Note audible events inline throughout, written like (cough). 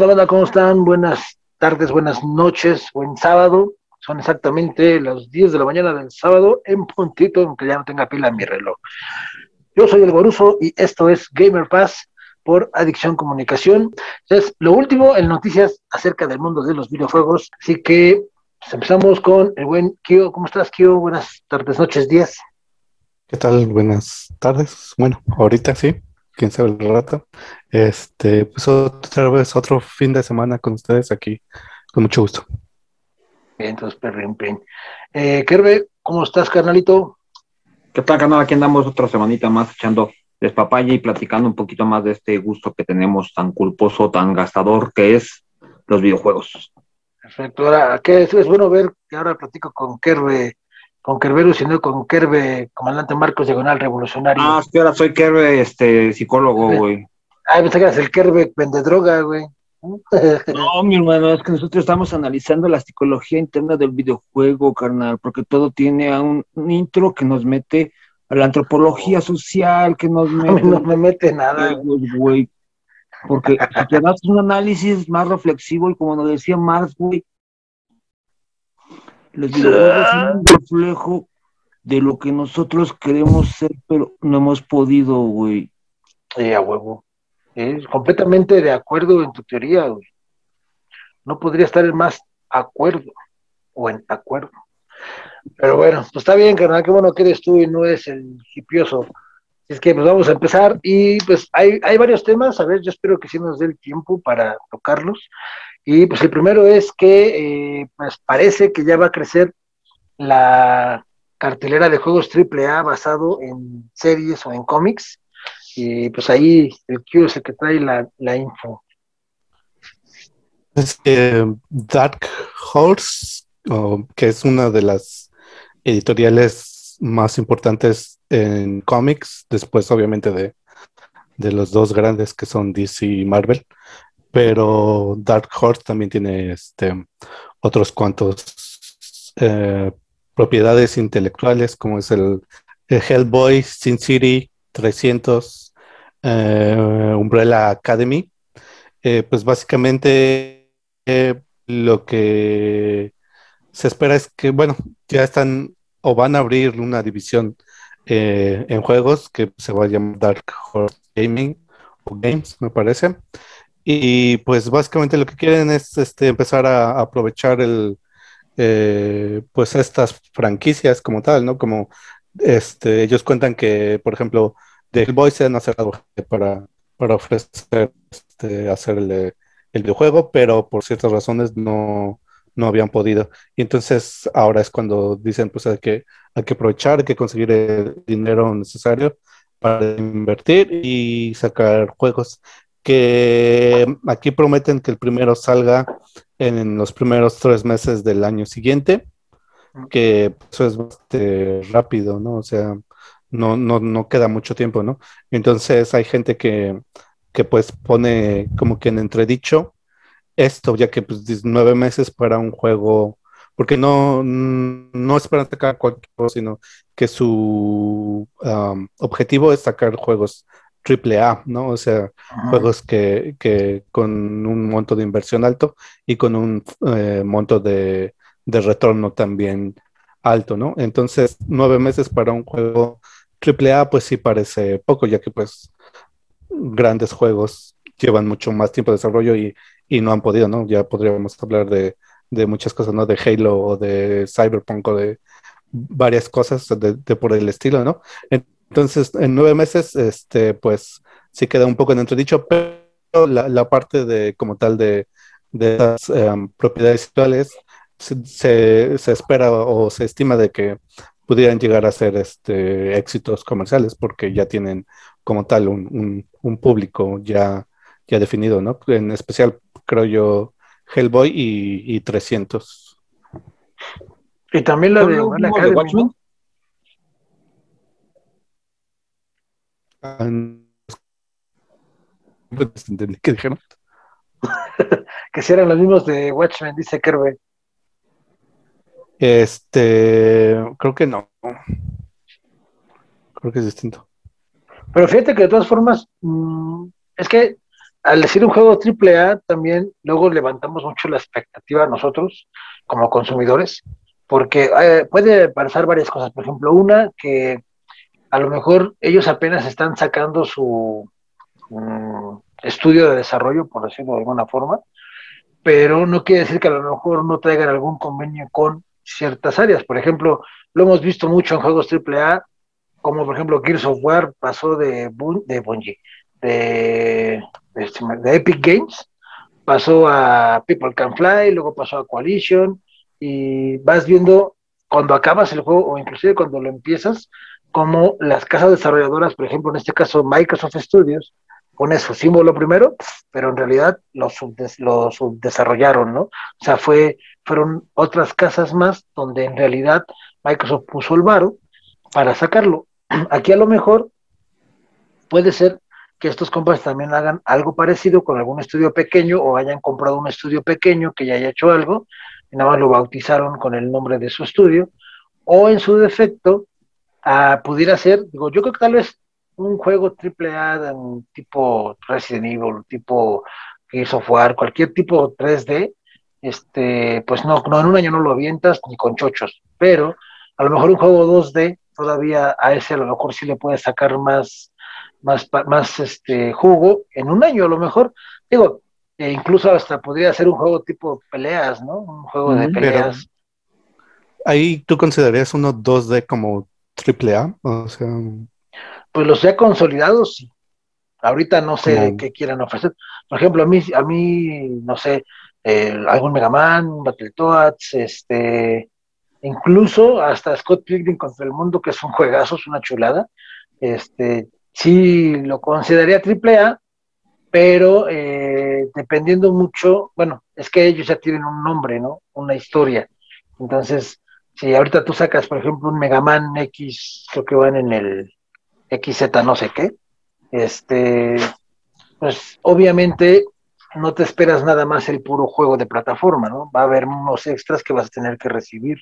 onda, banda? ¿Cómo están? Buenas tardes, buenas noches, buen sábado. Son exactamente las 10 de la mañana del sábado en puntito, aunque ya no tenga pila en mi reloj. Yo soy el Goruso y esto es Gamer Pass por Adicción Comunicación. Es lo último en noticias acerca del mundo de los videojuegos. Así que pues, empezamos con el buen Kio. ¿Cómo estás, Kio? Buenas tardes, noches, días. ¿Qué tal? Buenas tardes. Bueno, ahorita sí, quién sabe el rato. Este, pues otra vez otro fin de semana con ustedes aquí, con mucho gusto. Bien, entonces, perrin, Eh, Kerbe, ¿cómo estás, carnalito? ¿Qué tal, canal? Aquí andamos otra semanita más echando despapaya y platicando un poquito más de este gusto que tenemos tan culposo, tan gastador que es los videojuegos. Perfecto. Ahora, ¿qué es, es bueno ver que ahora platico con Kerbe, con Kerberu, sino con Kerbe, comandante Marcos Diagonal Revolucionario. Ah, sí, ahora soy Kerbe, este, psicólogo, güey. Ay, pensé que eras el Kerbe vende droga, güey. (laughs) No, mi hermano, es que nosotros estamos analizando la psicología interna del videojuego, carnal, porque todo tiene un, un intro que nos mete a la antropología social, que nos A (laughs) mí mete... no me mete nada. güey. Porque te das un análisis más reflexivo y como nos decía Marx, güey, los videojuegos son un reflejo de lo que nosotros queremos ser, pero no hemos podido, güey. Sí, a huevo. Es completamente de acuerdo en tu teoría, güey. No podría estar en más acuerdo o en acuerdo. Pero bueno, pues está bien, carnal, qué bueno que eres tú y no es el hipioso. Es que pues vamos a empezar y pues hay, hay varios temas, a ver, yo espero que sí nos dé el tiempo para tocarlos. Y pues el primero es que eh, pues parece que ya va a crecer la cartelera de juegos AAA basado en series o en cómics. Y pues ahí el Q es el que trae la, la info. Es Dark Horse, que es una de las editoriales más importantes en cómics, después obviamente de, de los dos grandes que son DC y Marvel, pero Dark Horse también tiene este, otros cuantos eh, propiedades intelectuales, como es el, el Hellboy, Sin City, 300, eh, Umbrella Academy. Eh, pues básicamente lo que se espera es que, bueno, ya están o van a abrir una división en juegos que se va a llamar Dark Horse Gaming o Games, me parece. Y pues básicamente lo que quieren es este, empezar a, aprovechar el, eh, pues estas franquicias como tal, ¿no? Como este, ellos cuentan que, por ejemplo, de Hellboy han hacer algo para, para ofrecer, este, hacer el, el videojuego, pero por ciertas razones no, no habían podido. Y entonces ahora es cuando dicen, pues hay que, hay que aprovechar, hay que conseguir el dinero necesario para invertir y sacar juegos que aquí prometen que el primero salga en los primeros tres meses del año siguiente, que eso es bastante rápido, ¿no? O sea, no, no, no queda mucho tiempo, ¿no? Entonces hay gente que, que pues pone como que en entredicho esto, ya que pues nueve meses para un juego, porque no, no esperan sacar cualquier juego, sino que su um, objetivo es sacar juegos triple A, ¿no? O sea, juegos que, que con un monto de inversión alto y con un eh, monto de, de retorno también alto, ¿no? Entonces, nueve meses para un juego triple A, pues sí parece poco, ya que pues grandes juegos llevan mucho más tiempo de desarrollo y, y no han podido, ¿no? Ya podríamos hablar de, de, muchas cosas, ¿no? De Halo o de Cyberpunk o de varias cosas de, de por el estilo, ¿no? Entonces, en nueve meses, este, pues sí queda un poco en entredicho, pero la, la parte de como tal de, de esas um, propiedades actuales se, se, espera o se estima de que pudieran llegar a ser este, éxitos comerciales porque ya tienen como tal un, un, un público ya, ya definido, ¿no? En especial, creo yo, Hellboy y, y 300. Y también la de, la Academy, Watchmen. ¿Qué dijeron? (laughs) que si eran los mismos de Watchmen, dice Kerbe. Este, creo que no. Creo que es distinto. Pero fíjate que de todas formas, mmm, es que al decir un juego AAA, también luego levantamos mucho la expectativa nosotros como consumidores, porque eh, puede pasar varias cosas. Por ejemplo, una que a lo mejor ellos apenas están sacando su mm, estudio de desarrollo, por decirlo de alguna forma, pero no quiere decir que a lo mejor no traigan algún convenio con ciertas áreas. Por ejemplo, lo hemos visto mucho en juegos AAA, como por ejemplo Gears of War pasó de, de Bungie, de, de, Epic Games, pasó a People Can Fly, luego pasó a Coalition, y vas viendo cuando acabas el juego o inclusive cuando lo empiezas, como las casas desarrolladoras, por ejemplo, en este caso Microsoft Studios, pone su símbolo primero, pero en realidad lo, lo subdesarrollaron, ¿no? O sea, fue, fueron otras casas más donde en realidad Microsoft puso el varo para sacarlo. (clears throat) Aquí a lo mejor puede ser que estos compas también hagan algo parecido con algún estudio pequeño o hayan comprado un estudio pequeño que ya haya hecho algo y nada más lo bautizaron con el nombre de su estudio o en su defecto ah, pudiera ser, digo, yo creo que tal vez un juego triple A tipo Resident Evil, tipo Gears of War, cualquier tipo 3D, este, pues no, no, en un año no lo avientas ni con chochos, pero a lo mejor un juego 2D todavía a ese a lo mejor sí le puedes sacar más, más, más este jugo en un año a lo mejor. Digo, e incluso hasta podría ser un juego tipo peleas, ¿no? Un juego de peleas. ahí tú considerarías uno 2D como triple A, o sea. Pues los ya consolidados, sí. Ahorita no sé qué quieran ofrecer. Por ejemplo, a mí, a mí no sé, algún Mega Man, Battletoads, este, incluso hasta Scott Pilgrim contra el Mundo, que es un juegazo, es una chulada. Este, sí lo consideraría triple A, pero eh, dependiendo mucho, bueno, es que ellos ya tienen un nombre, ¿no? Una historia. Entonces, si ahorita tú sacas, por ejemplo, un Mega Man X, creo que van en el XZ no sé qué, este, pues obviamente no te esperas nada más el puro juego de plataforma, ¿no? Va a haber unos extras que vas a tener que recibir,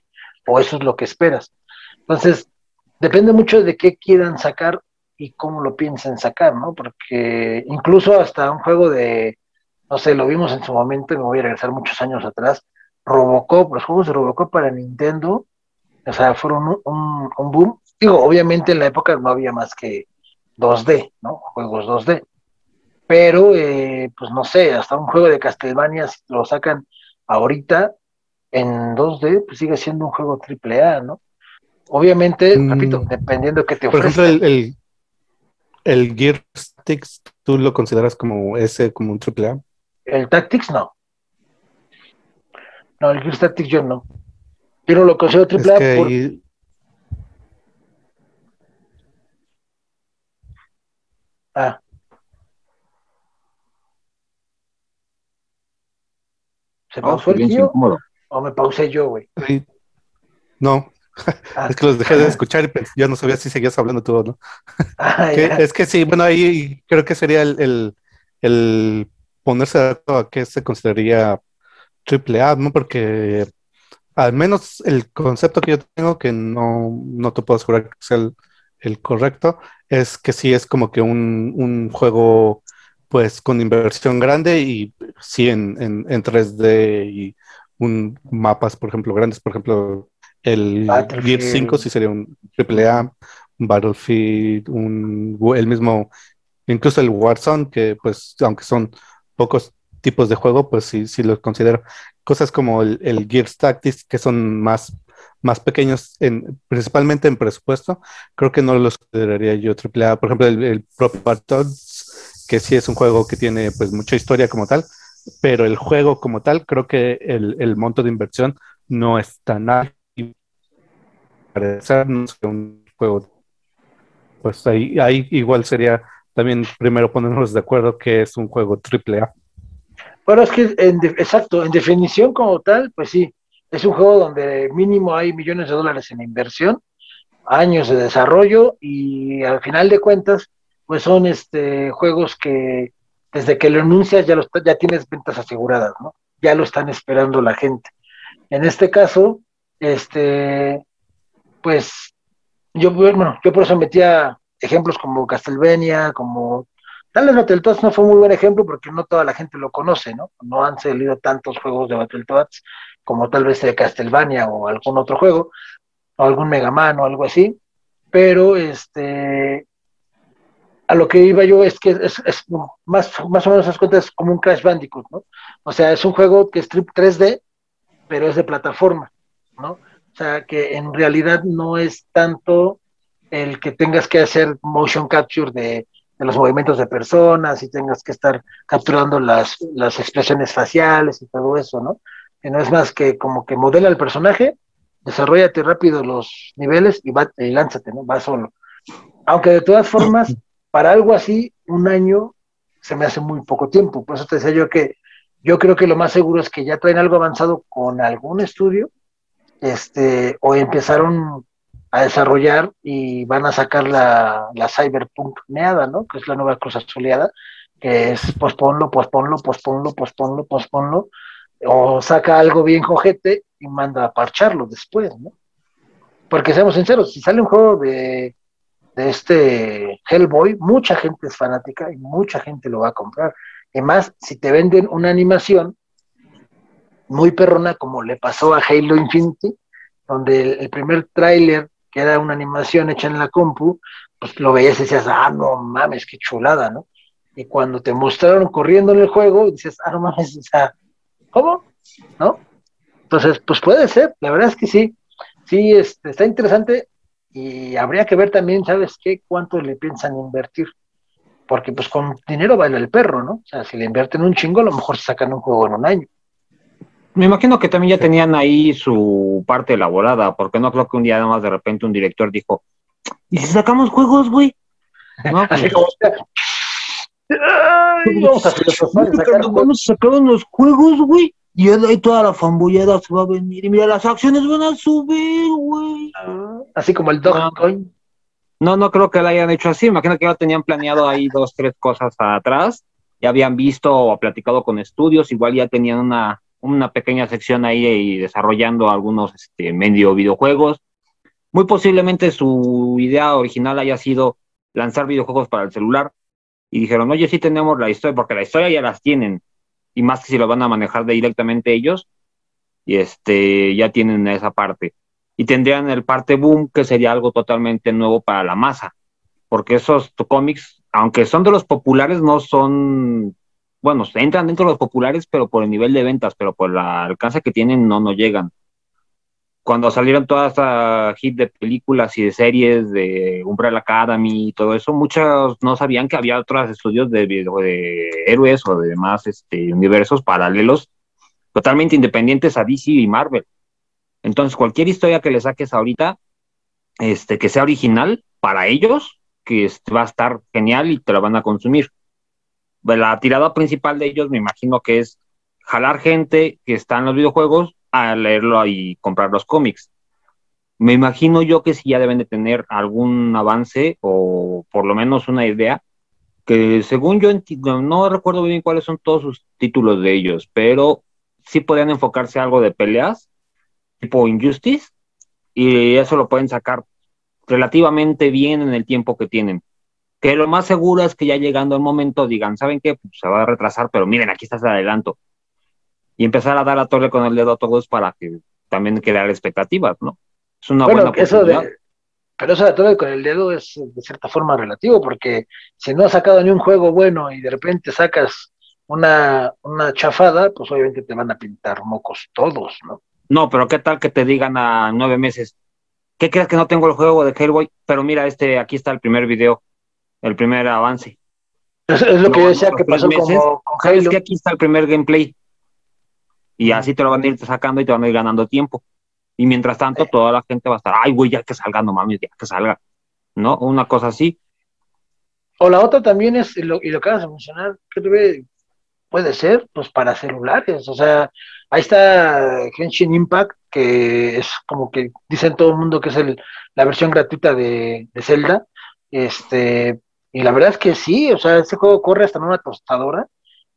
o eso es lo que esperas. Entonces, depende mucho de qué quieran sacar y cómo lo piensen sacar, ¿no? Porque incluso hasta un juego de, no sé, lo vimos en su momento, y me voy a regresar muchos años atrás, Robocop, los juegos de Robocop para Nintendo, o sea, fueron un, boom. Digo, obviamente en la época no había más que 2D, ¿no? Juegos 2D. Pero, eh, pues no sé, hasta un juego de Castlevania, si lo sacan ahorita en 2D, pues sigue siendo un juego AAA, ¿no? Obviamente, mm. repito, dependiendo de qué te ofrezca. Por ejemplo, el el Gear Tactics, ¿tú lo consideras como ese, como un AAA? El Tactics no. No, el Gear Tactics yo no. Yo no lo considero AAA por... Ah. ¿Se pausó el tío? ¿O me pausé yo, güey? No, es que los dejé de escuchar y pues, ya no sabía si seguías hablando tú o no. Ah, es que sí, bueno, ahí creo que sería el, ponerse de acuerdo a qué se consideraría triple A, ¿no? Porque al menos el concepto que yo tengo, que no, no te puedo asegurar que sea el, correcto, es que sí es como que un, juego pues con inversión grande y sí en, en, en 3D y un mapas, por ejemplo, grandes, por ejemplo, el Gear 5 sí sería un AAA, un Battlefield, un, el mismo, incluso el Warzone, que pues aunque son pocos tipos de juego, pues sí, sí los considero. Cosas como el, el Gears Tactics, que son más, más pequeños, en, principalmente en presupuesto, creo que no los consideraría yo AAA. Por ejemplo, el, el propio que sí es un juego que tiene pues mucha historia como tal, pero el juego como tal, creo que el, el monto de inversión no es tan alto un juego. Pues ahí, ahí igual sería también primero ponernos de acuerdo que es un juego triple A. Bueno, es que en exacto, en definición como tal, pues sí, es un juego donde mínimo hay millones de dólares en inversión, años de desarrollo y al final de cuentas, pues son este juegos que desde que lo anuncias ya, ya tienes ventas aseguradas, ¿no? Ya lo están esperando la gente. En este caso, este, pues yo, bueno, yo por eso metía ejemplos como Castlevania, como Tal vez Battletoads no fue muy buen ejemplo porque no toda la gente lo conoce, ¿no? No han salido tantos juegos de Battletoads como tal vez de Castlevania o algún otro juego, o algún Mega Man o algo así, pero este a lo que iba yo es que es, más, más o menos es como un Crash Bandicoot, ¿no? O sea, es un juego que es 3D, pero es de plataforma, ¿no? O sea, que en realidad no es tanto el que tengas que hacer motion capture de, los movimientos de personas y tengas que estar capturando las, las expresiones faciales y todo eso, ¿no? Que no es más que como que modela el personaje, desarrollate rápido los niveles y, va, y lánzate, ¿no? Va solo. Aunque de todas formas, (laughs) para algo así, un año se me hace muy poco tiempo. Por eso te decía yo que yo creo que lo más seguro es que ya traen algo avanzado con algún estudio, este, o empezaron a desarrollar y van a sacar la, la Cyberpunk neada, ¿no? Que es la nueva cosa soleada, que es posponlo, posponlo, posponlo, posponlo, posponlo, o saca algo bien jojete y manda a parcharlo después, ¿no? Porque seamos sinceros, si sale un juego de, de este Hellboy, mucha gente es fanática y mucha gente lo va a comprar. Y más, si te venden una animación muy perrona, como le pasó a Halo Infinity, donde el, primer tráiler, que era una animación hecha en la compu, pues lo veías y decías, ah, no mames, qué chulada, ¿no? Y cuando te mostraron corriendo en el juego, dices, ah, no mames, o sea, ¿cómo? ¿No? Entonces, pues puede ser, la verdad es que sí, sí, este, está interesante y habría que ver también, ¿sabes qué? ¿Cuánto le piensan invertir? porque pues con dinero baila el perro, ¿no? O sea, si le invierten un chingo, a lo mejor sacan un juego en un año. Me imagino que también ya tenían ahí su parte elaborada, porque no creo que un día nada más de repente un director dijo, ¿y si sacamos juegos, güey? No, (laughs) Así como, Ay, vamos a, vamos a sacar unos juegos, güey. Y ahí toda la fambullada se va a venir. Y mira, las acciones van a subir, güey. Ah, así como el Dogecoin. No, no creo que lo hayan hecho así. Imagino que ya tenían planeado ahí dos, tres cosas atrás. Ya habían visto o platicado con estudios. Igual ya tenían una, una pequeña sección ahí y desarrollando algunos este, medio videojuegos. Muy posiblemente su idea original haya sido lanzar videojuegos para el celular. Y dijeron, oye, sí tenemos la historia, porque la historia ya las tienen. Y más que si lo van a manejar directamente ellos. Y este, ya tienen esa parte y tendrían el parte boom, que sería algo totalmente nuevo para la masa, porque esos cómics, aunque son de los populares, no son, bueno, entran dentro de los populares, pero por el nivel de ventas, pero por el alcance que tienen, no, no llegan. Cuando salieron todas esta hit de películas y de series de Umbrella Academy y todo eso, muchos no sabían que había otros estudios de, de héroes o de demás este, universos paralelos totalmente independientes a DC y Marvel entonces, cualquier historia que le saques ahorita, este, que sea original para ellos, que este, va a estar genial y te la van a consumir. La tirada principal de ellos, me imagino que es jalar gente que está en los videojuegos a leerlo y comprar los cómics. Me imagino yo que sí ya deben de tener algún avance o por lo menos una idea, que según yo no recuerdo bien cuáles son todos sus títulos de ellos, pero sí podrían enfocarse a algo de peleas tipo Injustice y eso lo pueden sacar relativamente bien en el tiempo que tienen. Que lo más seguro es que ya llegando el momento digan, ¿saben qué? Pues se va a retrasar, pero miren, aquí está el adelanto. Y empezar a dar a torre con el dedo a todos para que también crear expectativas, ¿no? Es una buena eso de, Pero eso de torre con el dedo es de cierta forma relativo, porque si no has sacado ni un juego bueno y de repente sacas una, una chafada, pues obviamente te van a pintar mocos todos, ¿no? No, pero ¿qué tal que te digan a nueve meses? ¿Qué crees que no tengo el juego de Hellboy? Pero mira, este, aquí está el primer video, el primer avance. Es, lo que yo decía que pasó como con Halo. que aquí está el primer gameplay. Y así te lo van a ir sacando y te van a ir ganando tiempo. Y mientras tanto, toda la gente va a estar, ay, güey, ya que salga, no mames, ya que salga. ¿No? Una cosa así. O la otra también es, y lo, y lo que acabas de mencionar, que puede ser, pues para celulares. O sea, Ahí está Genshin Impact, que es como que dicen todo el mundo que es el, la versión gratuita de, Zelda. Este, y la verdad es que sí, o sea, este juego corre hasta en una tostadora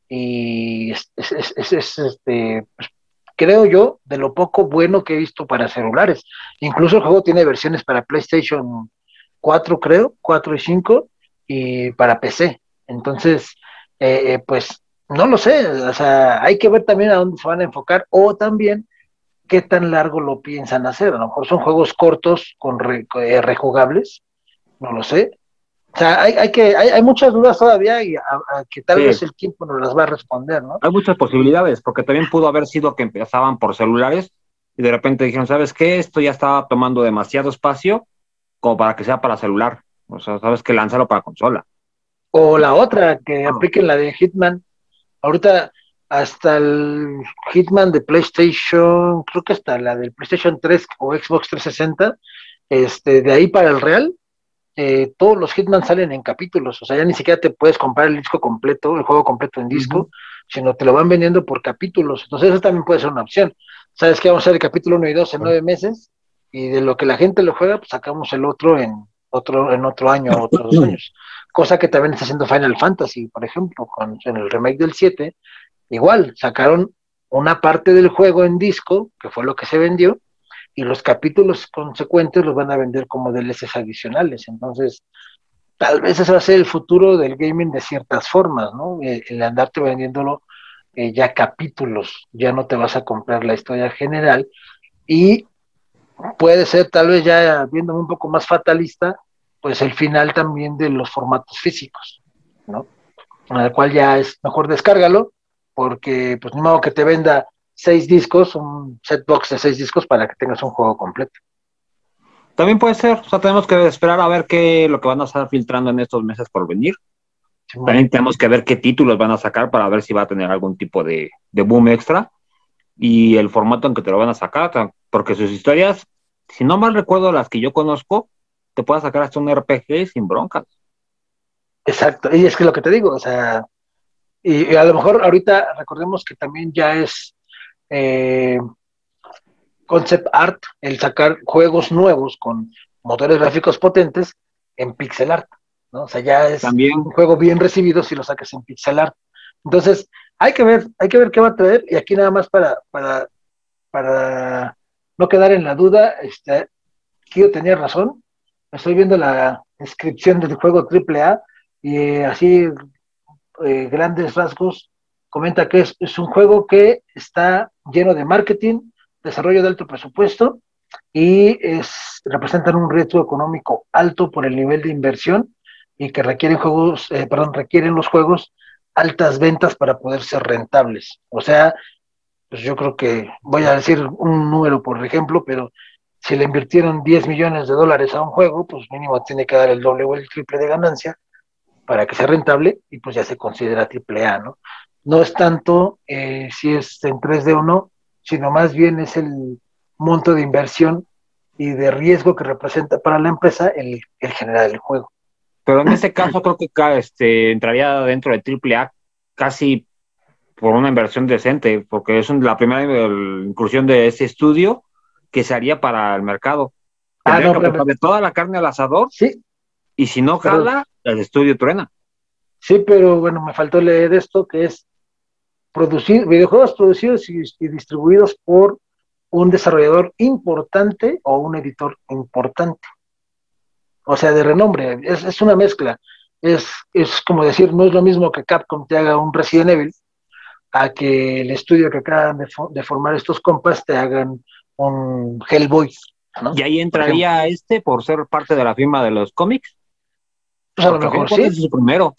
y es, este, pues, creo yo, de lo poco bueno que he visto para celulares. Incluso el juego tiene versiones para PlayStation 4, creo, 4 y 5, y para PC. Entonces, eh, eh, pues no lo sé, o sea, hay que ver también a dónde se van a enfocar o también qué tan largo lo piensan hacer. A lo mejor son juegos cortos con eh, rejugables, no lo sé. O sea, hay, hay que, hay, hay, muchas dudas todavía y a, que tal vez el tiempo nos las va a responder, ¿no? Hay muchas posibilidades, porque también pudo haber sido que empezaban por celulares y de repente dijeron, ¿sabes qué? Esto ya estaba tomando demasiado espacio como para que sea para celular. O sea, sabes que lánzalo para consola. O la otra, que apliquen la de Hitman. Ahorita hasta el Hitman de PlayStation, creo que hasta la del PlayStation 3 o Xbox 360, este, de ahí para el Real, eh, todos los Hitman salen en capítulos, o sea, ya ni siquiera te puedes comprar el disco completo, el juego completo en disco, sino te lo van vendiendo por capítulos. Entonces, eso también puede ser una opción. ¿Sabes que Vamos a hacer el capítulo 1 y 2 en nueve meses, y de lo que la gente lo juega, pues sacamos el otro en otro, en otro año, otros dos años. Cosa que también está haciendo Final Fantasy, por ejemplo, con, en el remake del 7, igual, sacaron una parte del juego en disco, que fue lo que se vendió, y los capítulos consecuentes los van a vender como DLCs adicionales. Entonces, tal vez ese va a ser el futuro del gaming de ciertas formas, ¿no? Eh, el, andarte vendiéndolo eh, ya capítulos, ya no te vas a comprar la historia general y puede ser tal vez ya viéndome un poco más fatalista, pues el final también de los formatos físicos, ¿no? En el cual ya es mejor descárgalo, porque pues modo que te venda seis discos, un set box de seis discos para que tengas un juego completo. También puede ser, o sea, tenemos que esperar a ver qué lo que van a estar filtrando en estos meses por venir. También tenemos que ver qué títulos van a sacar para ver si va a tener algún tipo de, de boom extra y el formato en que te lo van a sacar, porque sus historias, si no mal recuerdo las que yo conozco, te puede sacar hasta un RPG sin broncas. Exacto, y es que lo que te digo, o sea, y, a lo mejor ahorita recordemos que también ya es eh, concept art, el sacar juegos nuevos con motores gráficos potentes en pixel art, ¿no? O sea, ya es También. un juego bien recibido si lo sacas en pixel art. Entonces, hay que ver, hay que ver qué va a traer, y aquí nada más para, para, para no quedar en la duda, este, Kio tenía razón, estoy viendo la descripción del juego AAA y eh, así eh, grandes rasgos comenta que es, es, un juego que está lleno de marketing, desarrollo de alto presupuesto y es, representan un riesgo económico alto por el nivel de inversión y que requieren juegos, eh, perdón, requieren los juegos altas ventas para poder ser rentables. O sea, pues yo creo que voy a decir un número por ejemplo, pero si le invirtieron 10 millones de dólares a un juego, pues mínimo tiene que dar el doble o el triple de ganancia para que sea rentable y pues ya se considera triple A, ¿no? No es tanto eh, si es en 3D o no, sino más bien es el monto de inversión y de riesgo que representa para la empresa el, el generar el juego. Pero en este caso creo que este, entraría dentro de AAA casi por una inversión decente, porque es la primera incursión de ese estudio que se haría para el mercado. Ah, no, pero... de toda la carne al asador. Sí. Y si no jala, el estudio truena. Sí, pero bueno, me faltó leer esto, que es producir, videojuegos producidos y, y, distribuidos por un desarrollador importante o un editor importante. O sea, de renombre, es, es una mezcla. Es, es, como decir, no es lo mismo que Capcom te haga un Resident Evil a que el estudio que acaban de, de formar estos compas te hagan un Hellboy. ¿no? ¿Y ahí entraría por este por ser parte de la firma de los cómics? Pues a lo mejor sí. Es su primero.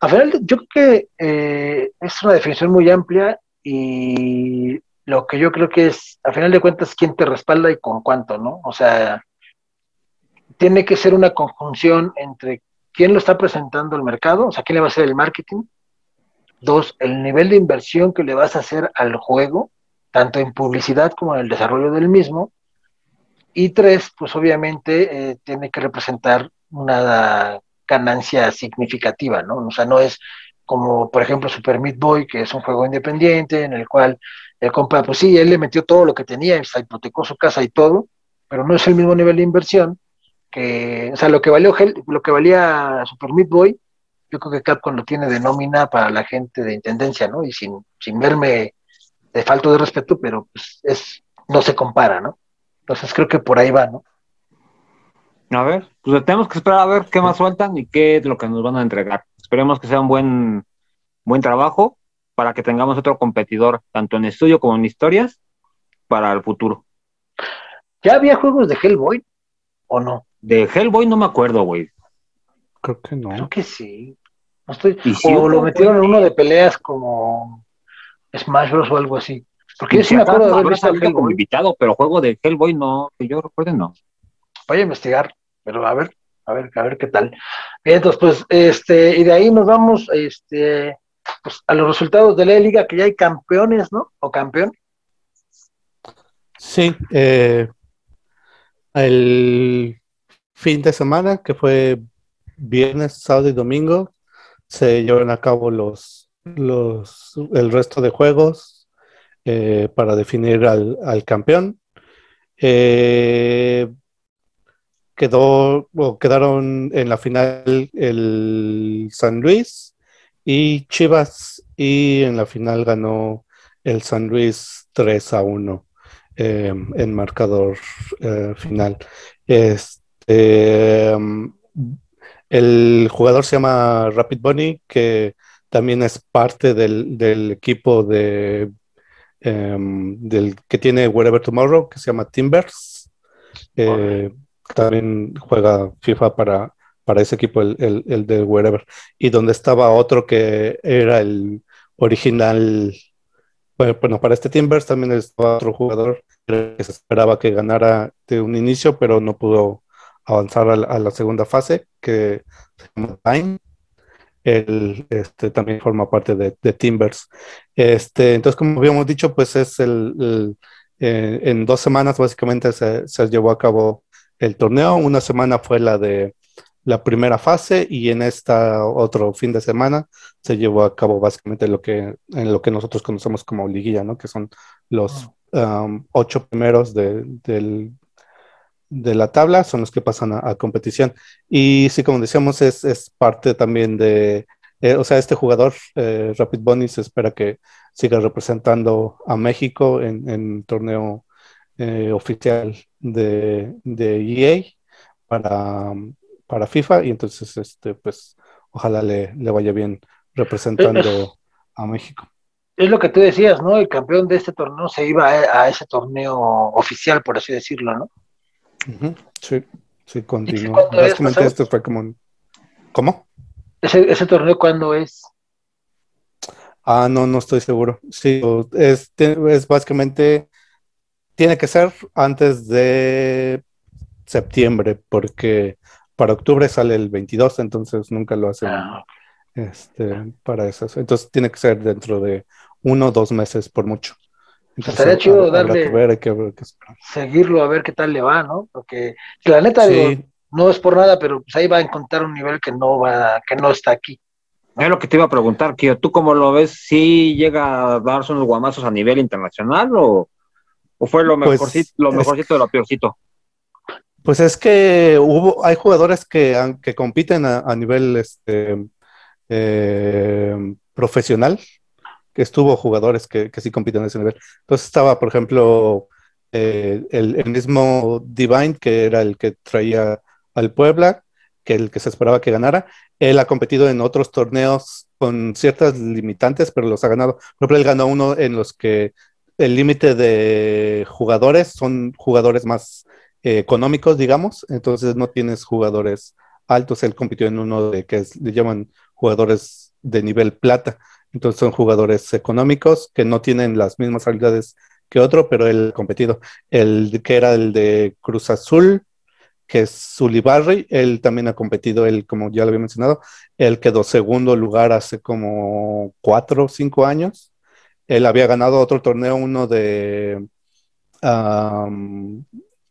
A final, yo creo que eh, es una definición muy amplia y lo que yo creo que es, a final de cuentas, quién te respalda y con cuánto, ¿no? O sea, tiene que ser una conjunción entre quién lo está presentando al mercado, o sea, quién le va a hacer el marketing. Dos, el nivel de inversión que le vas a hacer al juego, tanto en publicidad como en el desarrollo del mismo. Y tres, pues obviamente eh, tiene que representar una ganancia significativa, ¿no? O sea, no es como, por ejemplo, Super Meat Boy, que es un juego independiente en el cual el compa, pues sí, él le metió todo lo que tenía, o hipotecó su casa y todo, pero no es el mismo nivel de inversión que, o sea, lo que valió lo que valía Super Meat Boy, yo creo que Capcom lo tiene de nómina para la gente de intendencia, ¿no? Y sin, sin verme de falto de respeto, pero pues es, no se compara, ¿no? Entonces creo que por ahí va, ¿no? A ver, pues tenemos que esperar a ver qué más sueltan y qué es lo que nos van a entregar. Esperemos que sea un buen, buen trabajo para que tengamos otro competidor, tanto en estudio como en historias, para el futuro. ¿Ya había juegos de Hellboy o no? De Hellboy no me acuerdo, güey. Creo que no. Creo que sí. No estoy... Y o lo metieron en uno de peleas como Smash Bros o algo así. Porque yo sí Si me acuerdo de haber visto como invitado, pero juego de Hellboy no, que yo recuerde no. Voy a investigar, pero a ver, a ver, a ver qué tal. Entonces, pues, este, y de ahí nos vamos, este, pues, a los resultados de la liga, que ya hay campeones, ¿no? O campeón. Sí, eh, el fin de semana, que fue viernes, sábado y domingo, se llevaron a cabo los, los el resto de juegos eh, para definir al, al campeón. Eh, quedó, o quedaron en la final el San Luis y Chivas, y en la final ganó el San Luis 3 a 1 eh, en marcador eh, final. Este, um, el jugador se llama Rapid Bunny, que también es parte del, del equipo de, em, del que tiene Wherever Tomorrow, que se llama Timbers. También juega FIFA para, para ese equipo, el, el, el de Wherever. Y donde estaba otro que era el original. Bueno, para este Timbers también estaba otro jugador que se esperaba que ganara de un inicio, pero no pudo avanzar a la, a la segunda fase, que se llama Time. Él este, también forma parte de, de, Timbers. Este, entonces, como habíamos dicho, pues es el, el eh, en dos semanas básicamente se, se, llevó a cabo el torneo. Una semana fue la de la primera fase y en esta otro fin de semana se llevó a cabo básicamente lo que en lo que nosotros conocemos como liguilla, ¿no? Que son los um, ocho primeros de, del, de la tabla son los que pasan a, a competición. Y sí, como decíamos, es, es parte también de, eh, o sea, este jugador, eh, Rapid Bunny, se espera que siga representando a México en, en torneo eh, oficial de, de, EA para, para FIFA. Y entonces, este, pues, ojalá le, le vaya bien representando a México. Es lo que tú decías, ¿no? El campeón de este torneo se iba a, a ese torneo oficial, por así decirlo, ¿no? Uh -huh. Sí, sí, continúa. Básicamente esto fue como un... ¿Cómo? ¿Ese, ¿Ese, torneo cuándo es? Ah, no, no estoy seguro. Sí, es, es básicamente... Tiene que ser antes de septiembre, porque para octubre sale el 22, entonces nunca lo hacen ah. este, para eso. Entonces tiene que ser dentro de uno o dos meses por mucho. Entonces, estaría chido darle, que ver, hay que ver, que seguirlo a ver qué tal le va, ¿no? Porque la neta, sí. digo, no es por nada, pero pues ahí va a encontrar un nivel que no va, que no está aquí. Es lo que te iba a preguntar, Kio, ¿tú cómo lo ves? ¿Sí llega a darse unos guamazos a nivel internacional o, o fue lo Pues, mejorcito, lo mejorcito de lo peorcito? Pues es que hubo, hay jugadores que, que compiten a, a nivel este, eh, profesional, que estuvo jugadores que, que, sí compiten a ese nivel. Entonces estaba, por ejemplo, eh, el, el, mismo Divine, que era el que traía al Puebla, que el que se esperaba que ganara. Él ha competido en otros torneos con ciertas limitantes, pero los ha ganado. Por ejemplo, él ganó uno en los que el límite de jugadores son jugadores más eh, económicos, digamos, entonces no tienes jugadores altos. Él compitió en uno de que es, le llaman jugadores de nivel plata. Entonces son jugadores económicos que no tienen las mismas habilidades que otro, pero él ha competido. El que era el de Cruz Azul, que es Zulibarri, él también ha competido, él, como ya lo había mencionado, él quedó segundo lugar hace como cuatro o cinco años. Él había ganado otro torneo, uno de. Um,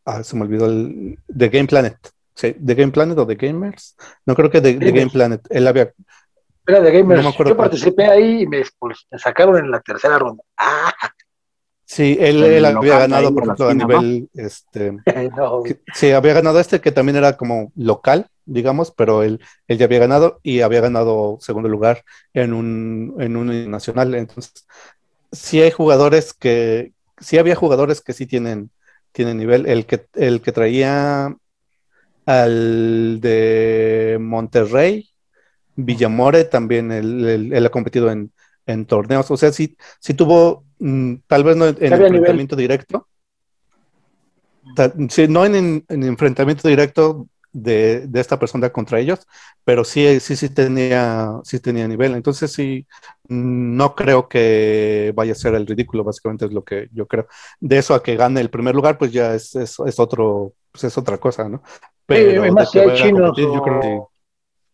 ah, se me olvidó el. de Game Planet. Sí, de Game Planet o de Gamers. No creo que de, de Game Planet. Él había era de Gamers. No Yo participé ahí y me, me, sacaron en la tercera ronda. ¡Ah! Sí, él, él había ganado, por ejemplo, a nivel, ¿no? este, (laughs) no. que, sí, había ganado este que también era como local, digamos, pero él, él ya había ganado y había ganado segundo lugar en un, en un nacional. Entonces, sí hay jugadores que, sí había jugadores que sí tienen, tienen nivel. El que, el que traía al de Monterrey, Villamore también él, él, ha competido en, en, torneos. O sea, sí, sí tuvo, mm, tal vez no en, enfrentamiento directo. sí, no en, en, enfrentamiento directo de, de, esta persona contra ellos, pero sí, sí, sí tenía, sí tenía nivel. Entonces sí, no creo que vaya a ser el ridículo, básicamente es lo que yo creo. De eso a que gane el primer lugar, pues ya es, es, es otro, pues es otra cosa, ¿no? Pero sí, más si hay chinos creo que...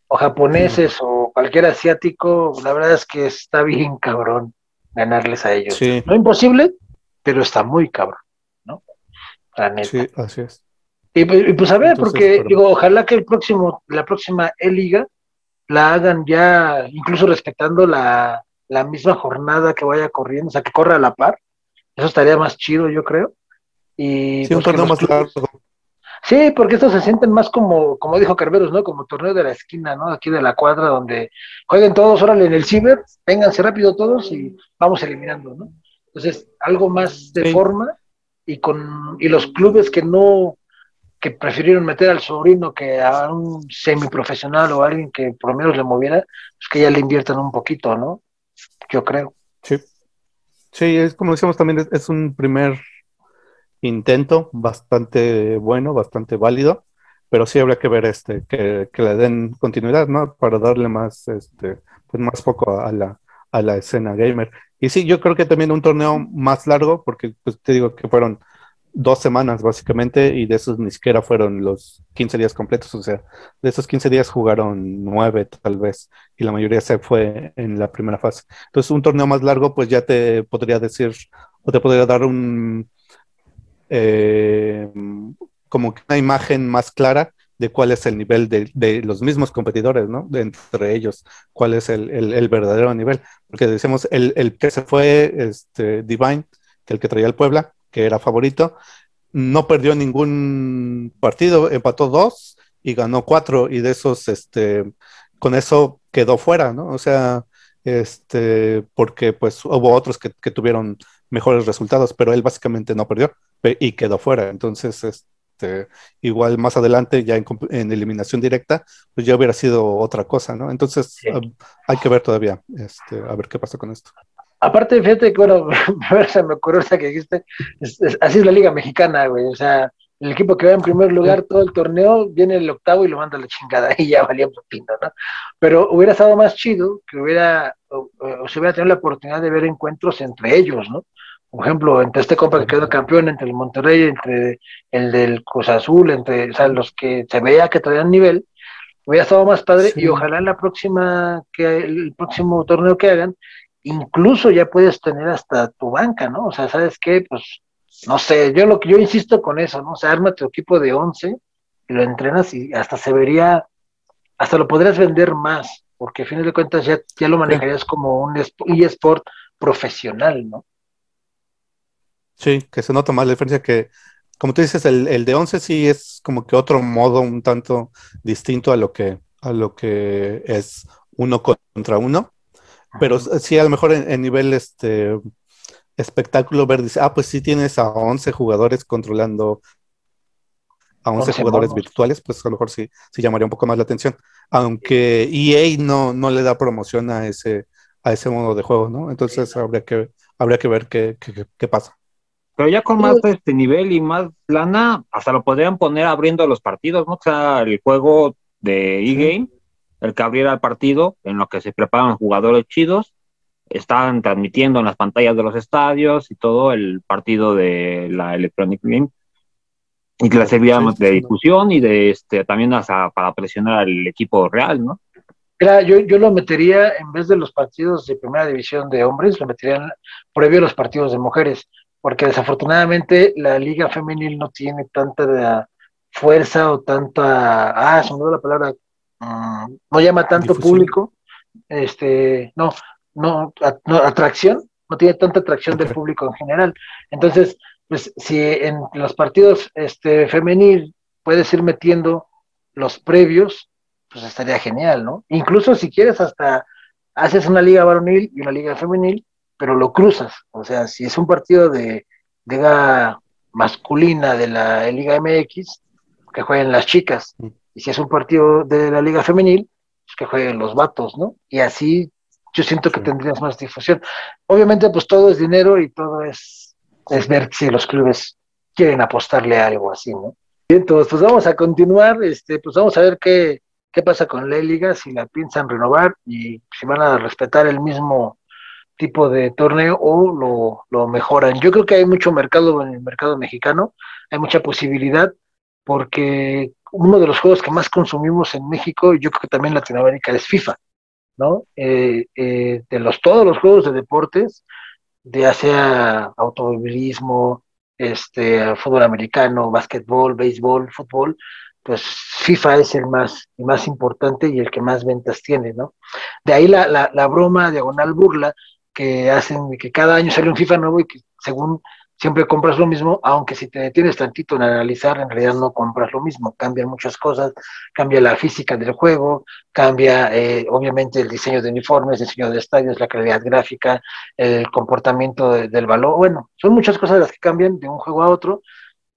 o japoneses o cualquier asiático, la verdad es que está bien cabrón ganarles a ellos. Sí. No imposible, pero está muy cabrón, ¿no? La neta. Sí, así es. Y, pues a ver, porque digo, ojalá que el próximo, la próxima E-Liga la hagan ya, incluso respetando la, la misma jornada que vaya corriendo, o sea, que corra a la par. Eso estaría más chido, yo creo. Y sí, un pues, torneo más largo. Sí, porque estos se sienten más como, como dijo Carveros, ¿no? Como torneo de la esquina, ¿no? Aquí de la cuadra, donde jueguen todos, órale, en el ciber, vénganse rápido todos y vamos eliminando, ¿no? Entonces, algo más de forma y con y los clubes que no que prefirieron meter al sobrino que a un semiprofesional o alguien que por lo menos le moviera, pues que ya le inviertan un poquito, ¿no? Yo creo. Sí. Sí, es como decíamos también, es un primer intento bastante bueno, bastante válido, pero sí habría que ver este, que, le den continuidad, ¿no? Para darle más, este, pues más poco a la, a la escena gamer. Y sí, yo creo que también un torneo más largo, porque pues te digo que fueron dos semanas básicamente y de esos ni siquiera fueron los 15 días completos, o sea, de esos 15 días jugaron nueve tal vez y la mayoría se fue en la primera fase. Entonces un torneo más largo pues ya te podría decir o te podría dar un, eh, como una imagen más clara de cuál es el nivel de, los mismos competidores, ¿no? De entre ellos, cuál es el, verdadero nivel. Porque decimos, el, que se fue, este, Divine, que el que traía el Puebla, que era favorito, no perdió ningún partido, empató dos y ganó cuatro, y de esos, este, con eso quedó fuera, ¿no? O sea, este, porque pues hubo otros que, que tuvieron mejores resultados, pero él básicamente no perdió y quedó fuera. Entonces, este, igual más adelante, ya en, eliminación directa, pues ya hubiera sido otra cosa, ¿no? Entonces, hay que ver todavía, este, a ver qué pasa con esto. Aparte, fíjate que, bueno, (laughs) se me ocurrió esa que dijiste, así es la Liga Mexicana, güey, o sea, el equipo que va en primer lugar todo el torneo viene el octavo y lo manda a la chingada (laughs) y ya valía un poquito, ¿no? Pero hubiera estado más chido que hubiera, o, o se hubiera tenido la oportunidad de ver encuentros entre ellos, ¿no? por ejemplo, entre este compa que quedó campeón, entre el Monterrey, entre el del Cruz Azul, entre o sea, los que se veía que traían nivel, hubiera estado más padre y ojalá en la próxima, que el próximo torneo que hagan, incluso ya puedes tener hasta tu banca, ¿no? O sea, ¿sabes qué? Pues, no sé, yo lo que yo insisto con eso, ¿no? O sea, arma tu equipo de 11 y lo entrenas y hasta se vería, hasta lo podrías vender más, porque a fin de cuentas ya, ya lo manejarías como un eSport profesional, ¿no? Sí, que se nota más la diferencia que, como tú dices, el, de 11 sí es como que otro modo un tanto distinto a lo que, a lo que es uno contra uno. Pero sí, a lo mejor en, nivel este espectáculo ver, dice, ah, pues sí tienes a 11 jugadores controlando a 11 jugadores virtuales, pues a lo mejor sí, sí llamaría un poco más la atención. Aunque EA no, no le da promoción a ese, a ese modo de juego, ¿no? Entonces habría que, habría que ver qué, qué, qué pasa. Pero ya con más de este nivel y más lana, hasta lo podrían poner abriendo los partidos, ¿no? O sea, el juego de e-game, el que abriera el partido, en lo que se preparan jugadores chidos, están transmitiendo en las pantallas de los estadios y todo el partido de la Electronic Game. Y que le servía de difusión y de este también hasta para presionar al equipo real, ¿no? Claro, yo, yo lo metería en vez de los partidos de primera división de hombres, lo metería previo a los partidos de mujeres porque desafortunadamente la liga femenil no tiene tanta fuerza o tanta, ah, se me dio la palabra, mm, no llama tanto público, este, no, no, atracción, no tiene tanta atracción del público en general. Entonces, pues si en los partidos este, femenil puedes ir metiendo los previos, pues estaría genial, ¿no? Incluso si quieres hasta haces una liga varonil y una liga femenil pero lo cruzas. O sea, si es un partido de liga masculina de la Liga MX, que jueguen las chicas. Y si es un partido de la Liga Femenil, pues, que jueguen los vatos, ¿no? Y así yo siento que tendrías más difusión. Obviamente, pues todo es dinero y todo es, es ver si los clubes quieren apostarle a algo así, ¿no? entonces, pues vamos a continuar, este, pues vamos a ver qué, qué pasa con la liga, si la piensan renovar y si van a respetar el mismo tipo de torneo o lo, lo mejoran. Yo creo que hay mucho mercado en el mercado mexicano, hay mucha posibilidad, porque uno de los juegos que más consumimos en México, yo creo que también en Latinoamérica, es FIFA, ¿no? Eh, eh, de los, todos los juegos de deportes, ya sea automovilismo, este, fútbol americano, básquetbol, béisbol, fútbol, pues FIFA es el más, el más importante y el que más ventas tiene, ¿no? De ahí la, la, la broma diagonal burla que hacen que cada año sale un FIFA nuevo y que según siempre compras lo mismo, aunque si te detienes tantito en analizar, en realidad no compras lo mismo, cambian muchas cosas, cambia la física del juego, cambia eh, obviamente el diseño de uniformes, el diseño de estadios, la calidad gráfica, el comportamiento del valor, bueno, son muchas cosas las que cambian de un juego a otro,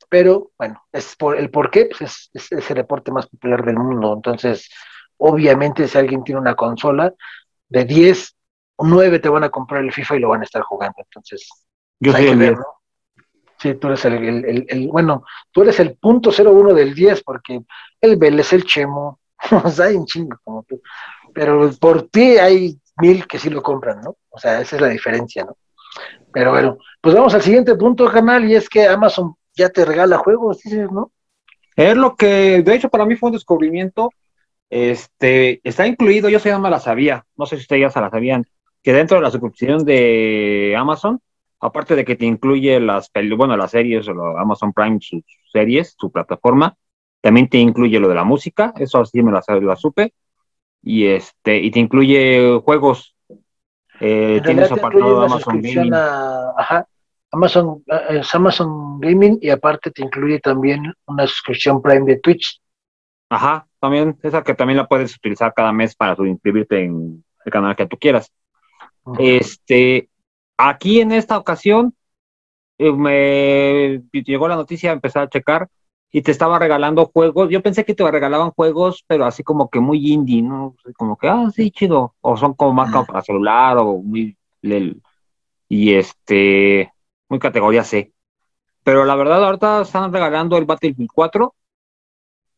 pero bueno, es por el por qué, pues es, es, el deporte más popular del mundo, entonces obviamente si alguien tiene una consola de 10, 9 te van a comprar el FIFA y lo van a estar jugando, entonces... Yo pues, soy el ver, ¿no? Sí, tú eres el, bueno, tú eres el punto cero uno del 10 porque el Vélez, el Chemo, (laughs) o sea, hay un chingo como tú. Pero por ti hay mil que sí lo compran, ¿no? O sea, esa es la diferencia, ¿no? Pero bueno, pues vamos al siguiente punto, canal, y es que Amazon ya te regala juegos, dices, ¿no? Es lo que, de hecho, para mí fue un descubrimiento. Este, está incluido, yo no me la sabía, no sé si ustedes ya se la sabían, que dentro de la suscripción de Amazon aparte de que te incluye las, bueno, las series, o Amazon Prime, sus series, su plataforma, también te incluye lo de la música, eso sí me la, la supe, y este, y te incluye juegos. Eh, tienes apartado Amazon Gaming. A, ajá, Amazon, es Amazon Gaming y aparte te incluye también una suscripción Prime de Twitch. Ajá, también, esa que también la puedes utilizar cada mes para inscribirte en el canal que tú quieras. Este, Aquí en esta ocasión eh, me llegó la noticia, empecé a checar y te estaba regalando juegos. Yo pensé que te regalaban juegos, pero así como que muy indie, ¿no? Como que, ah, sí, chido. O son como marca para celular o muy. Y este. Muy categoría C. Pero la verdad, ahorita están regalando el Battlefield 4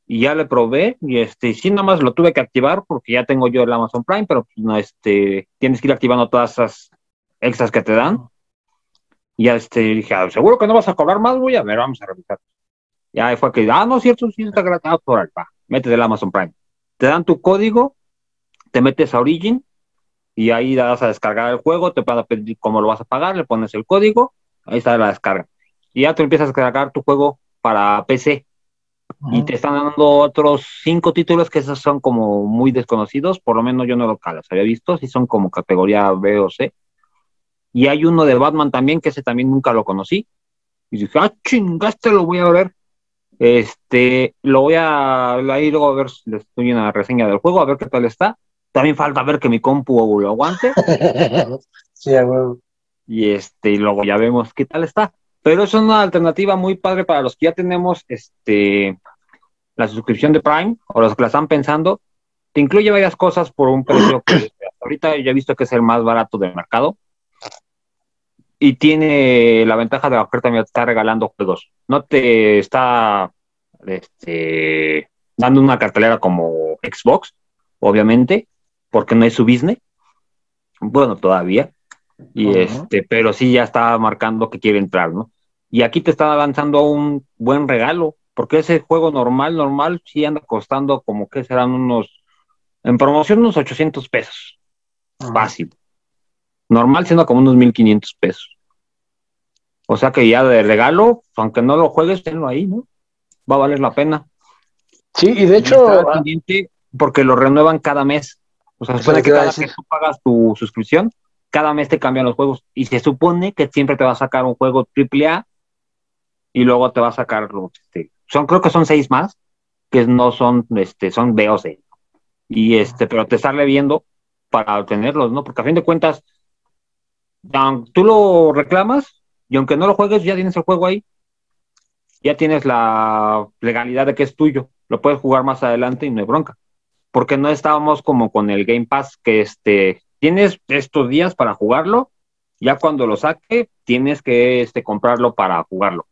y ya le probé y este sí nada más lo tuve que activar porque ya tengo yo el Amazon Prime pero no este tienes que ir activando todas esas extras que te dan. Y ya este, dije, ah, seguro que no vas a cobrar más, voy a ver, vamos a revisar. Ya fue que, ah, no, cierto, sí está gratis, ah, por alfa, métete el Amazon Prime. Te dan tu código, te metes a Origin y ahí vas a descargar el juego, te van a pedir cómo lo vas a pagar, le pones el código, ahí está la descarga. Y ya tú empiezas a descargar tu juego para PC. Uh -huh. Y te están dando otros cinco títulos que esos son como muy desconocidos, por lo menos yo no los había visto, si son como categoría B o C y hay uno de Batman también, que ese también nunca lo conocí. Y dije, ah, chingaste, lo voy a ver. Este, lo voy a, ahí luego a ver, les doy una reseña del juego, a ver qué tal está. También falta ver que mi compu lo aguante. (laughs) sí, bueno. Y este, y luego ya vemos qué tal está. Pero es una alternativa muy padre para los que ya tenemos este la suscripción de Prime o los que la están pensando. Te incluye varias cosas por un precio que (clears throat) ahorita ya he visto que es el más barato del mercado y tiene la ventaja de la oferta me está regalando juegos. No te está este, dando una cartelera como Xbox, obviamente, porque no es su business. Bueno, todavía. Y uh -huh. este, pero sí ya está marcando que quiere entrar, ¿no? Y aquí te está avanzando un buen regalo, porque ese juego normal, normal, sí anda costando como que serán unos, en promoción, unos 800 pesos. Uh -huh. Fácil normal siendo como unos 1500 pesos. O sea que ya de regalo, aunque no lo juegues, tenlo ahí, ¿no? Va a valer la pena. Sí, y de hecho. porque lo renuevan cada mes. O sea, se supone que cada que tú pagas tu suscripción, cada mes te cambian los juegos. Y se supone que siempre te va a sacar un juego AAA y luego te va a sacar. Este, son, creo que son seis más, que no son, este, son B o C. Y este, pero te sale viendo para obtenerlos, ¿no? Porque a fin de cuentas, tú lo reclamas y aunque no lo juegues, ya tienes el juego ahí. Ya tienes la legalidad de que es tuyo. Lo puedes jugar más adelante y no hay bronca. porque no estábamos como con el Game Pass, que este, tienes estos días para jugarlo, ya cuando lo saque, tienes que este, comprarlo para jugarlo.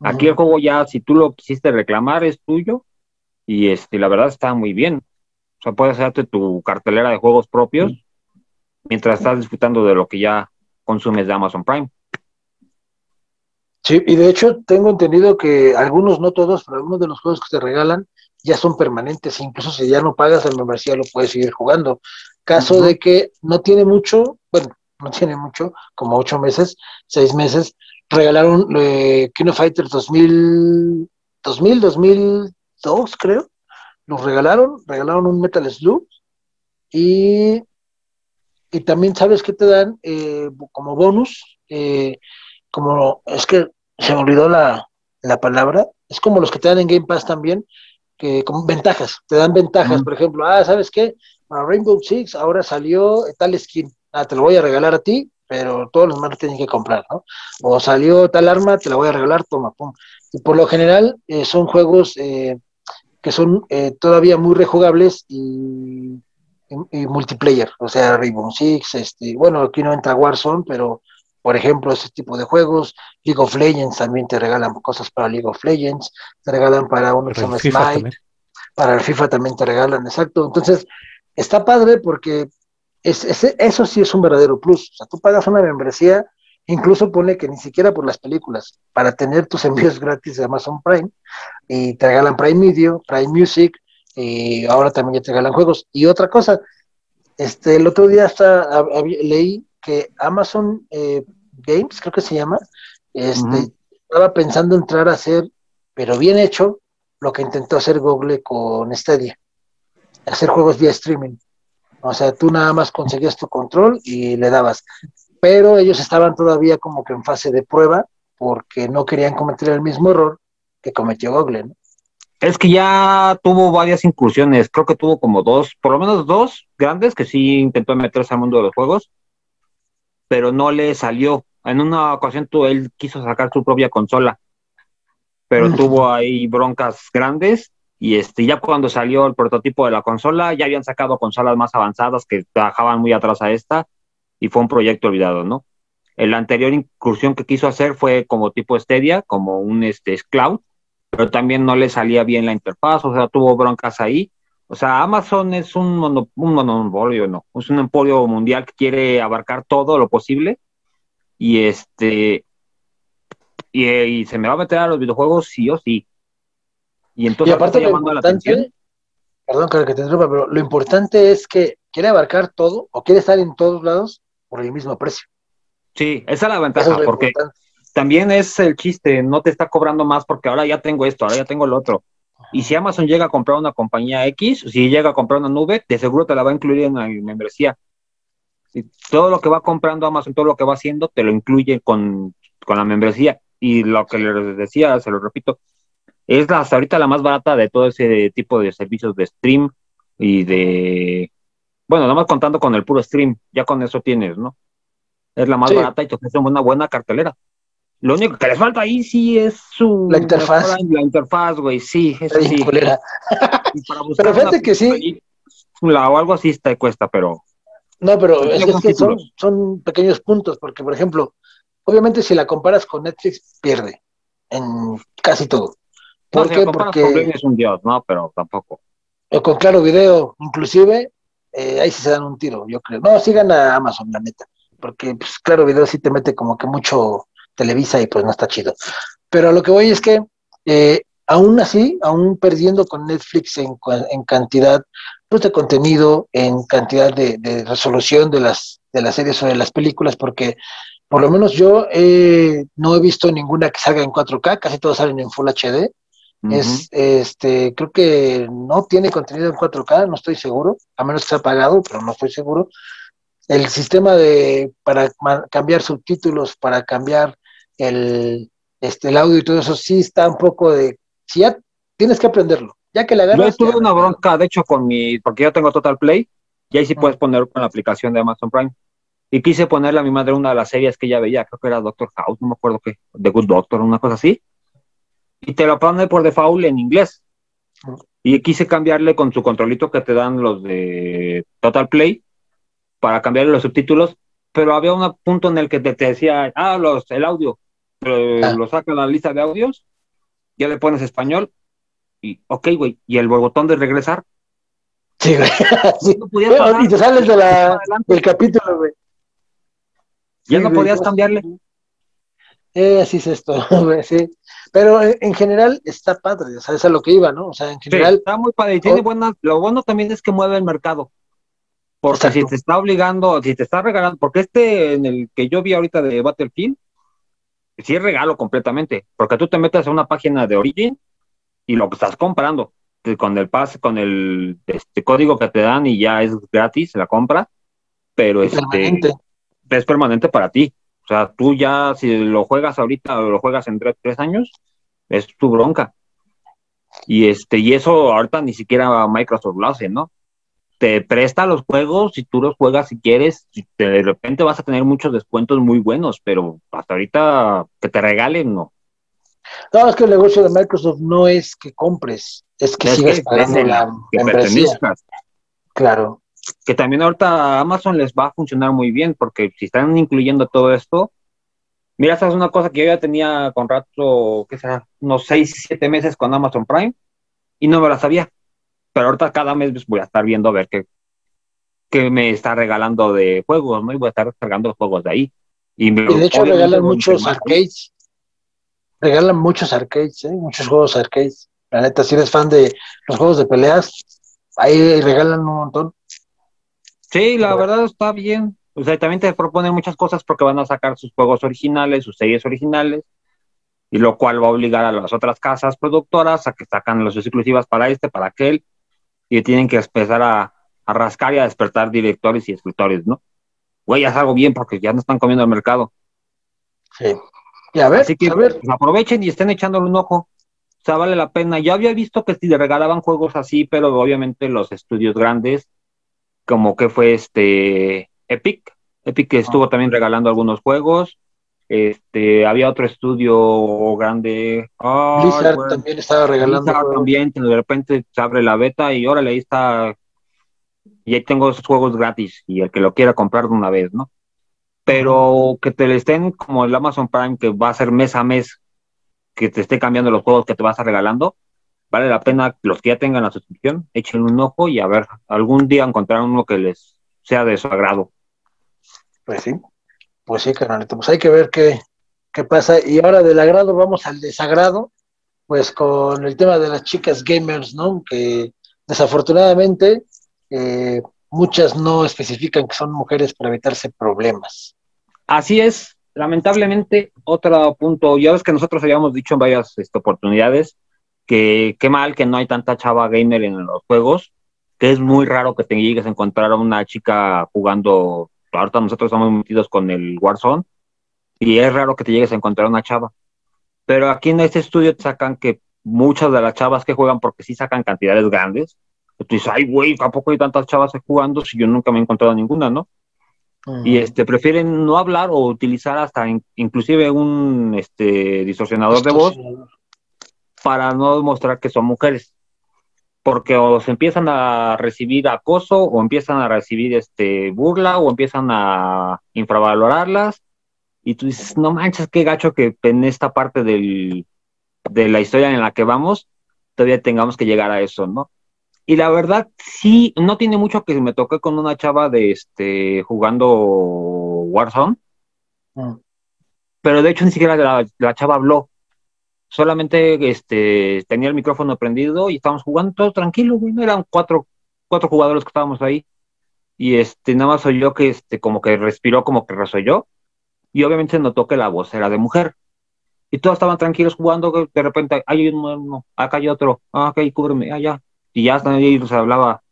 Aquí el juego ya, si tú lo quisiste reclamar, es tuyo, y este, la verdad está muy bien. O sea, puedes hacerte tu cartelera de juegos propios mientras estás disfrutando de lo que ya consumes de Amazon Prime. Sí, y de hecho tengo entendido que algunos, no todos, pero algunos de los juegos que te regalan ya son permanentes, incluso si ya no pagas el membresía lo puedes seguir jugando. Caso de que no tiene mucho, bueno, no tiene mucho, como ocho meses, seis meses, regalaron eh, King of Fighters 2000, 2000, 2002 creo, los regalaron, regalaron un Metal Slug y, y también sabes que te dan eh, como bonus, eh, como es que se me olvidó la, la, palabra, es como los que te dan en Game Pass también, que como ventajas, te dan ventajas, por ejemplo, ah, ¿sabes qué? Para Rainbow Six ahora salió tal skin, ah, te lo voy a regalar a ti, pero todos los demás tienen que comprar, ¿no? O salió tal arma, te la voy a regalar, toma, pum. Y por lo general eh, son juegos eh, que son eh, todavía muy rejugables y, y, multiplayer, o sea, Rainbow Six, este, bueno, aquí no entra Warzone, pero por ejemplo, ese tipo de juegos. League of Legends también te regalan cosas para League of Legends, te regalan para un examen Smite, para el FIFA también te regalan, exacto. Entonces, está padre porque es, eso sí es un verdadero plus. O sea, tú pagas una membresía, incluso pone que ni siquiera por las películas, para tener tus (laughs) envíos gratis de Amazon Prime, y te regalan Prime Video, Prime Music, y ahora también ya te regalan juegos. Y otra cosa, este, el otro día hasta leí que Amazon eh, Games, creo que se llama, este, estaba pensando entrar a hacer, pero bien hecho, lo que intentó hacer Google con Stadia, hacer juegos vía streaming. O sea, tú nada más conseguías tu control y le dabas. Pero ellos estaban todavía como que en fase de prueba porque no querían cometer el mismo error que cometió Google. Es que ya tuvo varias incursiones, creo que tuvo como dos, por lo menos dos grandes que sí intentó meterse al mundo de los juegos pero no le salió. En una ocasión tú, él quiso sacar su propia consola, pero tuvo ahí broncas grandes y este, ya cuando salió el prototipo de la consola, ya habían sacado consolas más avanzadas que trabajaban muy atrás a esta y fue un proyecto olvidado, ¿no? La anterior incursión que quiso hacer fue como tipo Stadia, como un este, cloud, pero también no le salía bien la interfaz, o sea, tuvo broncas ahí o sea, Amazon es un, monopolio, no, es un emporio mundial que quiere abarcar todo lo posible y este y, se me va a meter a los videojuegos sí o sí. Y entonces aparte llamando la atención. Perdón, creo que te interrumpa, pero lo importante es que quiere abarcar todo o quiere estar en todos lados por el mismo precio. Sí, esa es la ventaja, porque también es el chiste, no te está cobrando más porque ahora ya tengo esto, ahora ya tengo el otro. Y si Amazon llega a comprar una compañía X, si llega a comprar una nube, de seguro te la va a incluir en la membresía. todo lo que va comprando Amazon, todo lo que va haciendo, te lo incluye con, la membresía. Y lo que les decía, se lo repito, es hasta ahorita la más barata de todo ese tipo de servicios de stream y de, bueno, nada más contando con el puro stream, ya con eso tienes, ¿no? Es la más barata y te ofrece una buena cartelera. Lo único que les falta ahí sí es su... La interfaz. La interfaz, güey, sí, eso sí. (laughs) pero fíjate que sí. o algo así te cuesta, pero... No, pero es, que son, son pequeños puntos, porque, por ejemplo, obviamente si la comparas con Netflix, pierde en casi todo. ¿Por qué? Porque es un dios, ¿no? Pero tampoco. O con Claro Video, inclusive, eh, ahí sí se dan un tiro, yo creo. No, sigan a Amazon, la neta, porque pues, Claro Video sí te mete como que mucho Televisa y pues no está chido. Pero lo que voy es que eh, aún así, aún perdiendo con Netflix en, en cantidad pues, de contenido, en cantidad de, resolución de las, de las series o de las películas, porque por lo menos yo eh, no he visto ninguna que salga en 4K, casi todas salen en Full HD. Es, este, creo que no tiene contenido en 4K, no estoy seguro, a menos que sea pagado, pero no estoy seguro. El sistema de para cambiar subtítulos, para cambiar el, este, el audio y todo eso sí está un poco de, si ya tienes que aprenderlo, ya que la agarras. Yo tuve una bronca, de hecho, con mi, porque yo tengo Total Play, y ahí sí puedes poner con la aplicación de Amazon Prime. Y quise ponerle a mi madre una de las series que ella veía, creo que era Doctor House, no me acuerdo qué, The Good Doctor, una cosa así. Y te lo pone por default en inglés. Y quise cambiarle con su controlito que te dan los de Total Play para cambiarle los subtítulos, pero había un punto en el que te, decía, ah, los, el audio, pero Ah. lo saca la lista de audios, ya le pones español y, ok, güey, y el botón de regresar. Sí, güey. (laughs) Sí. No podías Bueno, pasar, y te sales de la, del capítulo, güey. ya Sí, no podías no, cambiarle. Eh, así es esto, (laughs) güey, sí. Pero en, en general está padre, o sea, es a lo que iba, ¿no? O sea, en Sí, general, está muy padre. y Tiene Oh. buenas, lo bueno también es que mueve el mercado. Porque Exacto. si te está obligando, si te está regalando, porque este en el que yo vi ahorita de Battlefield, sí es regalo completamente, porque tú te metes a una página de Origin y lo que estás comprando, con el pase, con el este, código que te dan y ya es gratis la compra, pero este, permanente. es permanente para ti. O sea, tú ya, si lo juegas ahorita o lo juegas en tres, tres años, es tu bronca. Y este, y eso ahorita ni siquiera Microsoft lo hace, ¿no? Te presta los juegos y tú los juegas si quieres, de repente vas a tener muchos descuentos muy buenos, pero hasta ahorita que te regalen, no. No, es que el negocio de Microsoft no es que compres, es que Es sigas que pagando la que pertenezcas. Claro. que también ahorita a Amazon les va a funcionar muy bien, porque si están incluyendo todo esto, mira, esa es una cosa que yo ya tenía con rato, ¿qué será? Unos 6, 7 meses con Amazon Prime y no me la sabía. Pero ahorita cada mes pues, voy a estar viendo a ver qué, qué me está regalando de juegos, ¿no? Y voy a estar descargando juegos de ahí. Y, me- Y de hecho regalan muchos arcades. Regalan muchos arcades, ¿eh? muchos juegos arcades. La neta, si eres fan de los juegos de peleas, ahí regalan un montón. Sí, la verdad está bien. O sea, también te proponen muchas cosas porque van a sacar sus juegos originales, sus series originales, y lo cual va a obligar a las otras casas productoras a que sacan las exclusivas para este, para aquel, y tienen que empezar a, a rascar y a despertar directores y escritores, ¿no? Güey, haz algo bien porque ya no están comiendo el mercado. Sí. Y a ver, Así que a ver, pues, aprovechen y estén echándole un ojo. O sea, vale la pena. Ya había visto que si le regalaban juegos así, pero obviamente los estudios grandes, como que fue este Epic. Epic que estuvo también regalando algunos juegos. Este, había otro estudio grande. Ay, Blizzard güey. también estaba regalando Blizzard también, que de repente se abre la beta y órale, ahí está. Y ahí tengo esos juegos gratis y el que lo quiera comprar de una vez, ¿no? Pero que te le estén como el Amazon Prime, que va a ser mes a mes, que te esté cambiando los juegos que te vas a regalando, vale la pena los que ya tengan la suscripción, echen un ojo y a ver, algún día encontrar uno que les sea de su agrado. Pues sí, pues sí, carnalito. Pues hay que ver qué, qué pasa. Y ahora del agrado vamos al desagrado, pues con el tema de las chicas gamers, ¿no? Que desafortunadamente eh, muchas no especifican que son mujeres para evitarse problemas. Así es, lamentablemente, otro punto, ya ves que nosotros habíamos dicho en varias este, oportunidades que qué mal que no hay tanta chava gamer en los juegos, que es muy raro que te llegues a encontrar a una chica jugando, ahorita nosotros estamos metidos con el Warzone, y es raro que te llegues a encontrar una chava. Pero aquí en este estudio te sacan que muchas de las chavas que juegan, porque sí sacan cantidades grandes, y tú dices, ay, güey, tampoco hay tantas chavas jugando si yo nunca me he encontrado ninguna, ¿no? y este prefieren no hablar o utilizar hasta in- inclusive un este distorsionador de voz para no demostrar que son mujeres porque o se empiezan a recibir acoso o empiezan a recibir este burla o empiezan a infravalorarlas y tú dices no manches qué gacho que en esta parte del, de la historia en la que vamos todavía tengamos que llegar a eso no y la verdad, sí, no tiene mucho que me toqué con una chava de este jugando Warzone, Mm. pero de hecho ni siquiera la, la chava habló. Solamente este tenía el micrófono prendido y estábamos jugando todo tranquilo, güey. No eran cuatro, cuatro jugadores que estábamos ahí. Y este, nada más oyó que este, como que respiró, como que resolló. Y obviamente se notó que la voz era de mujer. Y todos estaban tranquilos jugando, que de repente, hay uno, acá hay otro, ah, ok, cúbreme, allá. Y ya están ahí, se hablaba.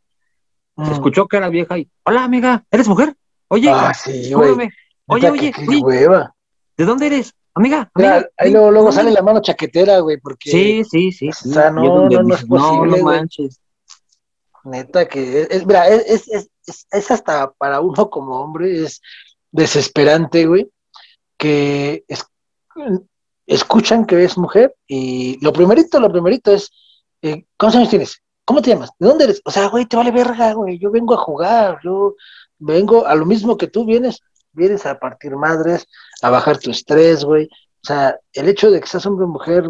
Se Mm. escuchó que era vieja y, hola amiga, ¿eres mujer? Oye, Ah, sí, cúbreme. Oye, oye, qué- qué oye, hueva. ¿de dónde eres? Amiga, Mira, ahí luego, luego sale la mano chaquetera, güey, porque Sí, sí, sí. O sea, no, no, no es posible, no güey. manches. neta que es, mira, es, es, es, es- es hasta para uno como hombre, es desesperante, güey, que es- escuchan que es mujer y lo primerito, lo primerito es, eh, ¿cuántos años tienes? ¿cómo te llamas? ¿De dónde eres? O sea, güey, te vale verga, güey, yo vengo a jugar, yo vengo a lo mismo que tú vienes, vienes a partir madres, a bajar tu estrés, güey. O sea, el hecho de que seas hombre o mujer,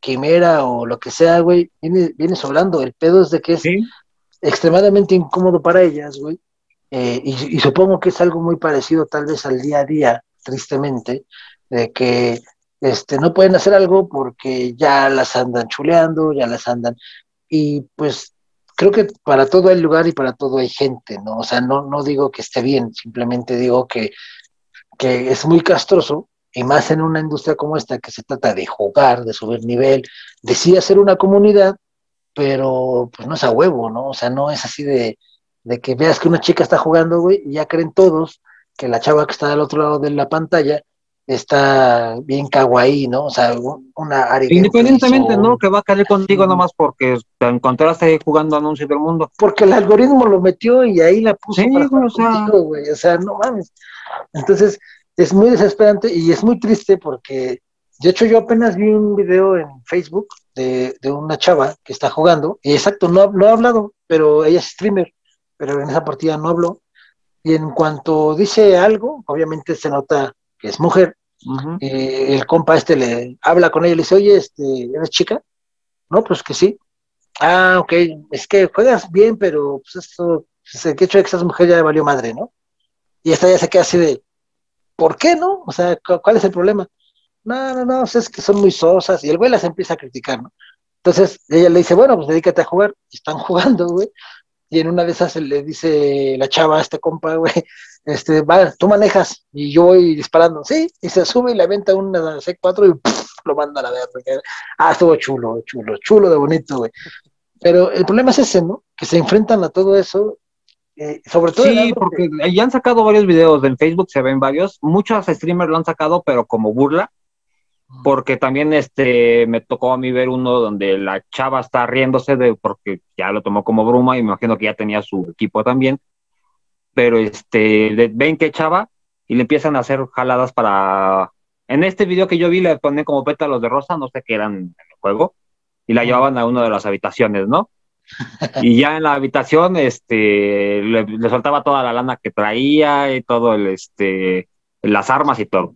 quimera o lo que sea, güey, viene, viene sobrando. El pedo es de que es extremadamente incómodo para ellas, güey. Eh, y, y, supongo que es algo muy parecido tal vez al día a día, tristemente, de que este, no pueden hacer algo porque ya las andan chuleando, ya las andan. Y pues creo que para todo hay lugar y para todo hay gente, ¿no? O sea, no, no digo que esté bien, simplemente digo que, que es muy castroso y más en una industria como esta que se trata de jugar, de subir nivel, de sí hacer una comunidad, pero pues no es a huevo, ¿no? O sea, no es así de, de que veas que una chica está jugando, güey, y ya creen todos que la chava que está al otro lado de la pantalla está bien kawaii, ¿no? O sea, una área. Independientemente, ¿no? Que va a caer contigo nomás porque te encontraste jugando Anuncio del Mundo. Porque el algoritmo lo metió y ahí la puso para o sea... güey. O sea, no mames. Entonces, es muy desesperante y es muy triste porque, de hecho, yo apenas vi un video en Facebook de, de una chava que está jugando, y exacto, no, no ha hablado, pero ella es streamer, pero en esa partida no habló. Y en cuanto dice algo, obviamente se nota que es mujer, y el compa este le habla con ella y le dice, oye, este, ¿eres chica? No, pues que sí. Ah, ok, es que juegas bien, pero pues esto, pues, el hecho de que seas mujer ya valió madre, ¿no? Y esta ya se queda así de, ¿por qué no? O sea, ¿cuál es el problema? No, no, no, es que son muy sosas, y el güey las empieza a criticar, ¿no? Entonces ella le dice, bueno, pues dedícate a jugar, y están (laughs) jugando, güey, y en una de esas le dice la chava a este compa, güey, este, va, tú manejas y yo voy disparando, sí, y se sube y le aventa una C4 y lo manda a la verga. Ah, estuvo chulo, chulo, chulo de bonito, güey. Pero el problema es ese, ¿no? Que se enfrentan a todo eso, eh, sobre todo. Sí, porque ya han sacado varios videos en Facebook, se ven varios, muchos streamers lo han sacado, pero como burla, porque también este me tocó a mí ver uno donde la chava está riéndose de porque ya lo tomó como bruma y me imagino que ya tenía su equipo también pero este ven que chava y le empiezan a hacer jaladas para en este video que yo vi le ponen como pétalos de rosa no sé qué eran en el juego y la llevaban a una de las habitaciones no y ya en la habitación este le, le soltaba toda la lana que traía y todo el este las armas y todo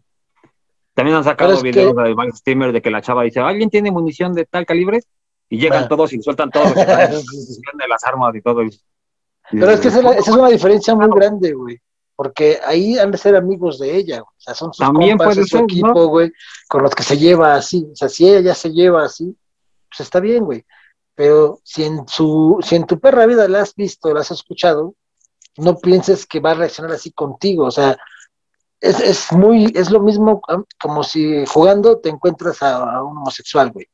también han sacado videos de varios streamers de que la chava dice, ¿alguien tiene munición de tal calibre? Y llegan todos y sueltan todo (laughs) de las armas y todo. Pero es que esa, es una diferencia muy grande, güey. Porque ahí han de ser amigos de ella, o sea, son sus También compas, puede su equipo, güey, con los que se lleva así. O sea, si ella ya se lleva así, pues está bien, güey. Pero si en su, si en tu perra vida la has visto, la has escuchado, no pienses que va a reaccionar así contigo. O sea, es, es, muy, es lo mismo como si jugando te encuentras a, un homosexual, güey,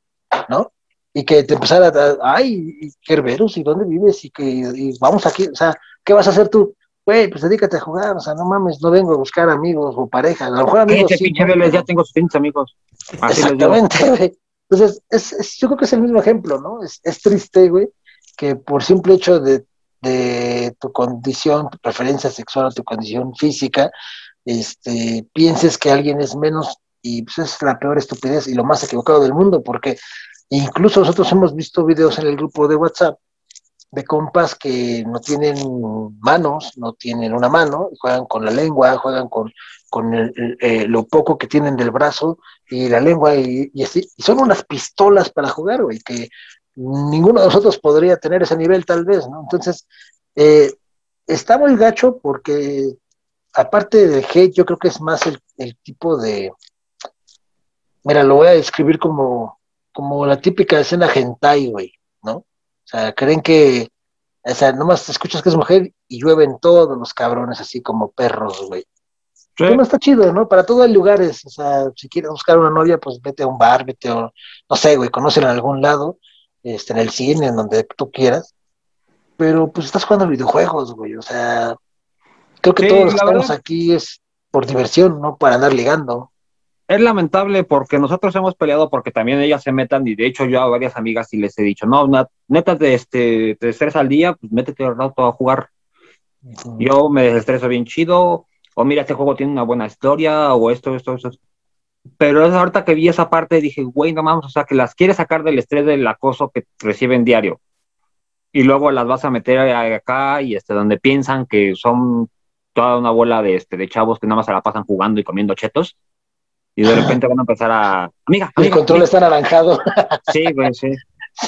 ¿no? Y que te empezara a, ay, Kerberos, ¿y dónde vives? Y que y vamos aquí, o sea, ¿qué vas a hacer tú? Güey, pues dedícate a jugar, o sea, no mames, no vengo a buscar amigos o pareja, a lo mejor amigos. Sí, ya tengo sus amigos. Exactamente, güey. Entonces, es, es, yo creo que es el mismo ejemplo, ¿no? Es, es triste, güey, que por simple hecho de, de tu condición, tu preferencia sexual o tu condición física, este, pienses que alguien es menos y pues es la peor estupidez y lo más equivocado del mundo, porque incluso nosotros hemos visto videos en el grupo de WhatsApp de compas que no tienen manos, no tienen una mano, juegan con la lengua, juegan con, con eh, lo poco que tienen del brazo y la lengua, y, y, son unas pistolas para jugar, güey, que ninguno de nosotros podría tener ese nivel tal vez, ¿no? Entonces, eh, está muy gacho porque aparte del hate, yo creo que es más el, tipo de. Mira, lo voy a describir como, como la típica escena hentai, güey, ¿no? O sea, creen que. O sea, nomás escuchas que es mujer y llueven todos los cabrones así como perros, güey. Sí. no está chido, ¿no? Para todo hay lugares. O sea, si quieres buscar una novia, pues vete a un bar, vete a, no sé, güey, conócela en algún lado, este, en el cine, en donde tú quieras. Pero pues estás jugando videojuegos, güey. O sea, Creo que todos los que estamos aquí es por diversión, no para andar ligando. Es lamentable porque nosotros hemos peleado porque también ellas se metan y de hecho yo a varias amigas y les he dicho, no, neta de este, te estrés al día, pues métete un rato a jugar. Yo me desestreso bien chido, o mira, este juego tiene una buena historia, o esto, esto, esto. Pero es ahorita que vi esa parte dije, güey, no vamos, o sea, que las quiere sacar del estrés del acoso que reciben diario. y luego las vas a meter acá y este donde piensan que son toda una bola de este de chavos que nada más se la pasan jugando y comiendo chetos y de repente van a empezar a amiga, El control está anaranjado. (laughs) Sí, güey, sí.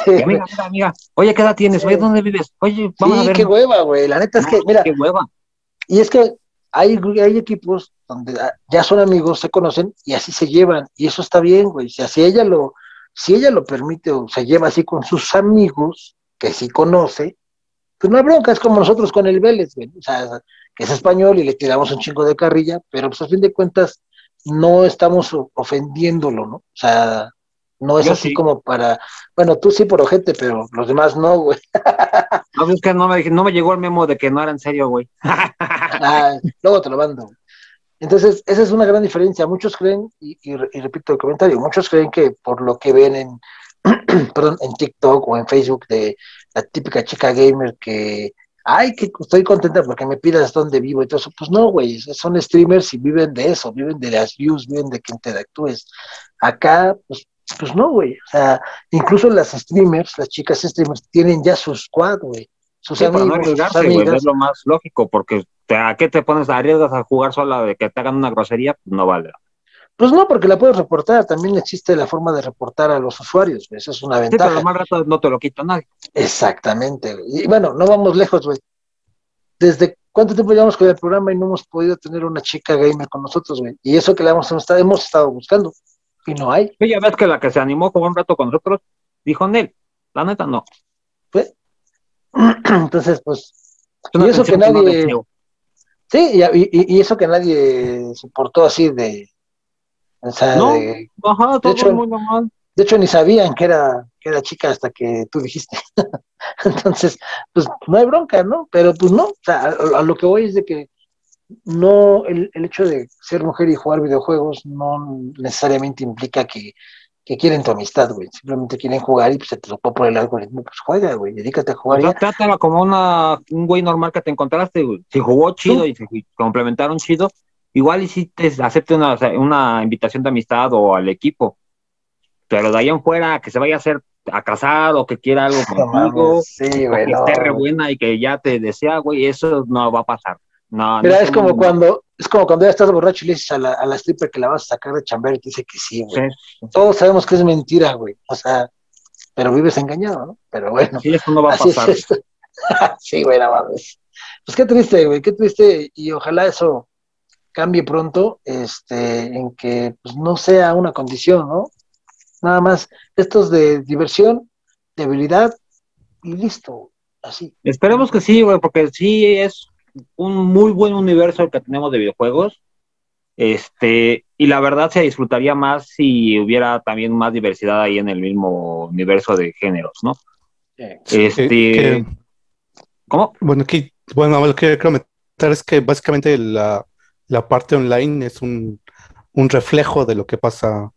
Amiga, amiga, amiga. Oye, ¿qué edad tienes? Oye, ¿dónde vives? Oye, vamos a ver. qué hueva, güey. La neta es que, mira. Qué hueva. Y es que hay, hay equipos donde ya son amigos, se conocen y así se llevan. Y eso está bien, güey. Si así ella lo, si ella lo permite o se lleva así con sus amigos, que sí conoce, pues no hay bronca, es como nosotros con el Vélez, güey. O sea, que es español y le tiramos un chingo de carrilla, pero pues a fin de cuentas no estamos ofendiéndolo, ¿no? O sea, no es así como para, bueno, tú sí por ojete, pero los demás no, güey. (laughs) No, es que no me, no me llegó el memo de que no era en serio, güey. (laughs) ah, luego te lo mando. Entonces, esa es una gran diferencia. Muchos creen, y, y, repito el comentario, muchos creen que por lo que ven en, (clears throat) perdón, en TikTok o en Facebook de la típica chica gamer que, ay, que estoy contenta porque me pidas dónde vivo y todo eso. Pues no, güey, son streamers y viven de eso, viven de las views, viven de que interactúes. Acá, pues pues no, güey. O sea, incluso las streamers, las chicas streamers, tienen ya su squad, güey. Sus amigos, no sus amigas. es lo más lógico, porque ¿a qué te pones? ¿Arriesgas a jugar sola de que te hagan una grosería? Pues no vale. Pues no, porque la puedes reportar. También existe la forma de reportar a los usuarios. Esa es una ventaja. Sí, pero más rato no te lo quita nadie. Exactamente. Y bueno, no vamos lejos, güey. ¿Desde cuánto tiempo llevamos con el programa y no hemos podido tener una chica gamer con nosotros, güey? Y eso que la hemos, hemos estado buscando y no hay. ya ves que la que se animó con un rato con nosotros dijo Nel, la neta no. Pues, (clears throat) entonces, pues, y eso que nadie. sí, y, y, eso que nadie soportó así de. O sea, no, de, ajá, todo hecho, muy normal. De hecho, ni sabían que era, que era chica hasta que tú dijiste. (laughs) Entonces, pues no hay bronca, ¿no? Pero pues no, o sea, a lo que voy es de que no el, el, hecho de ser mujer y jugar videojuegos no necesariamente implica que, que quieren tu amistad, güey. Simplemente quieren jugar y pues, se te tocó por el algoritmo, pues juega, güey, dedícate a jugar. Pues, trátala como una, un güey normal que te encontraste, güey. Si jugó chido y se complementaron chido, igual y si te acepte una, una invitación de amistad o al equipo. Pero de ahí en fuera, que se vaya a hacer a casar o que quiera algo (laughs) contigo, sí, güey, que esté re buena y que ya te desea, güey, eso no va a pasar. No, Mira, es como cuando, es como cuando ya estás borracho y le dices a la, a la stripper que la vas a sacar de chamber y te dice que sí, güey. Todos sabemos que es mentira, güey. O sea, pero vives engañado, ¿no? Pero bueno. Sí, eso no va a pasar. (laughs) sí, güey, nada más. Pues qué triste, güey, qué triste. Y ojalá eso cambie pronto, este, en que pues, no sea una condición, ¿no? Nada más, estos de diversión, de habilidad y listo, así. Esperemos que sí, güey, porque sí es un muy buen universo el que tenemos de videojuegos. Este, y la verdad se disfrutaría más si hubiera también más diversidad ahí en el mismo universo de géneros, ¿no? este, ¿Cómo? Bueno, aquí, bueno, lo que quiero comentar es que básicamente la, la parte online es un, un, reflejo de lo que pasa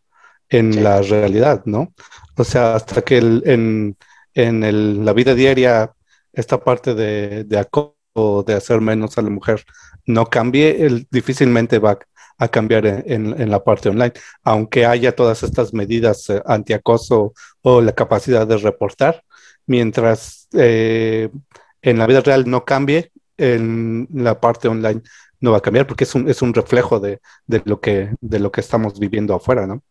en la realidad, ¿no? O sea, hasta que el, en, en el, la vida diaria esta parte de, de o de hacer menos a la mujer no cambie, él difícilmente va a cambiar en, la parte online, aunque haya todas estas medidas eh, antiacoso o la capacidad de reportar, mientras eh, en la vida real no cambie, en la parte online no va a cambiar porque es un, es un reflejo de, lo que, de lo que estamos viviendo afuera, ¿no?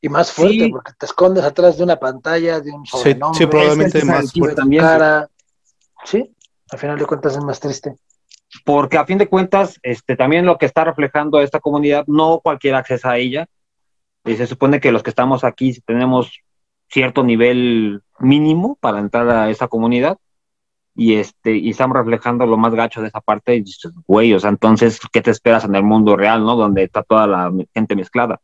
Y más fuerte, porque te escondes atrás de una pantalla, de un sobrenombre. Sí, probablemente más fuerte. También, sí, al final de cuentas es más triste. Porque a fin de cuentas, este, también lo que está reflejando esta comunidad, no cualquier acceso a ella. Y se supone que los que estamos aquí tenemos cierto nivel mínimo para entrar a esa comunidad y este y estamos reflejando lo más gacho de esa parte y güey, o sea, entonces ¿qué te esperas en el mundo real, no? Donde está toda la gente mezclada.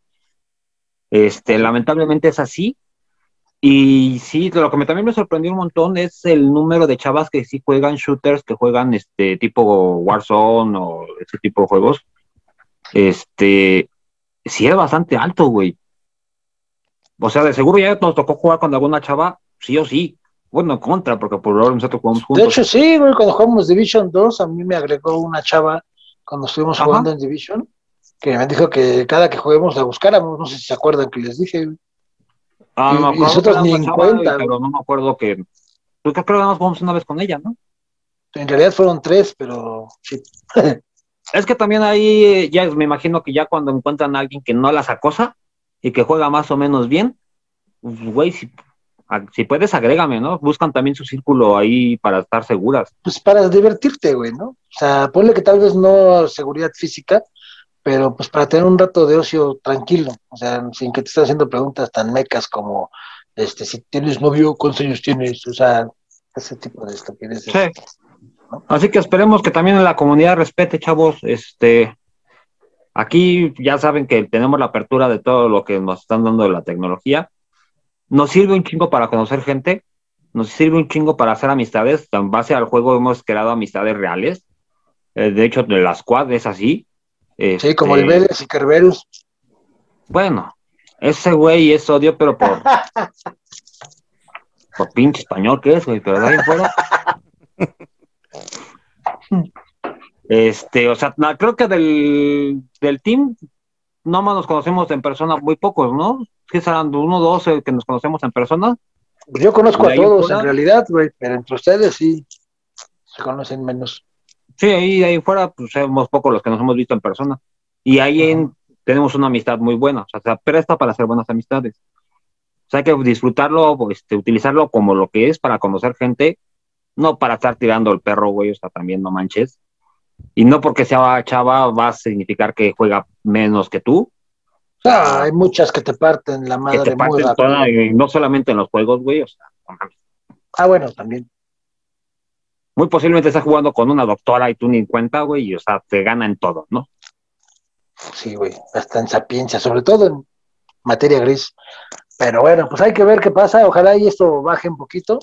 Este, lamentablemente es así y sí, lo que me, también me sorprendió un montón es el número de chavas que sí juegan shooters, que juegan este tipo Warzone o ese tipo de juegos. Este, sí es bastante alto, güey. O sea, de seguro ya nos tocó jugar con alguna chava, sí o sí. Bueno, contra, porque por ahora nosotros jugamos juntos. De hecho, sí, güey, cuando jugamos Division 2, a mí me agregó una chava cuando estuvimos jugando en Division, que me dijo que cada que juguemos la buscáramos, no sé si se acuerdan que les dije, Ah, no me acuerdo nosotros ni en cuenta. pero no me acuerdo que, creo que nos jugamos una vez con ella, ¿no? En realidad fueron tres, pero sí. (laughs) es que también ahí ya me imagino que ya cuando encuentran a alguien que no las acosa y que juega más o menos bien, pues, güey, si, si puedes, agrégame, ¿no? Buscan también su círculo ahí para estar seguras. Pues para divertirte, güey, ¿no? O sea, ponle que tal vez no seguridad física, pero pues para tener un rato de ocio tranquilo, o sea, sin que te estés haciendo preguntas tan mecas como, este, si tienes novio, ¿cuántos años tienes? O sea, ese tipo de estupideces. Sí. Así que esperemos que también la comunidad respete, chavos. Este, aquí ya saben que tenemos la apertura de todo lo que nos están dando de la tecnología. Nos sirve un chingo para conocer gente, nos sirve un chingo para hacer amistades. En base al juego hemos creado amistades reales. Eh, de hecho, de la squad es así. sí, como el este, Vélez y Kerberus. Bueno, ese güey es odio, pero por. (laughs) por pinche español que es, güey, pero de ahí fuera. (laughs) Este, o sea, creo que del, del team, no más nos conocemos en persona muy pocos, ¿no? ¿Qué serán uno o dos que nos conocemos en persona? Yo conozco a todos en realidad, güey, pero entre ustedes sí se conocen menos. Sí, ahí, ahí fuera, pues somos pocos los que nos hemos visto en persona. Y ahí en, tenemos una amistad muy buena, o sea, se presta para hacer buenas amistades. O sea, hay que disfrutarlo, este, utilizarlo como lo que es para conocer gente no para estar tirando el perro, güey, o sea, también no manches. Y no porque sea chava va a significar que juega menos que tú. Ah, hay muchas que te parten la madre. Que te parten toda, y no solamente en los juegos, güey, o sea, Ah, bueno, también. Muy posiblemente estás jugando con una doctora y tú ni cuenta, güey, y o sea, te gana en todo, ¿no? Sí, güey, hasta en sapiencia, sobre todo en materia gris. Pero bueno, pues hay que ver qué pasa. Ojalá y esto baje un poquito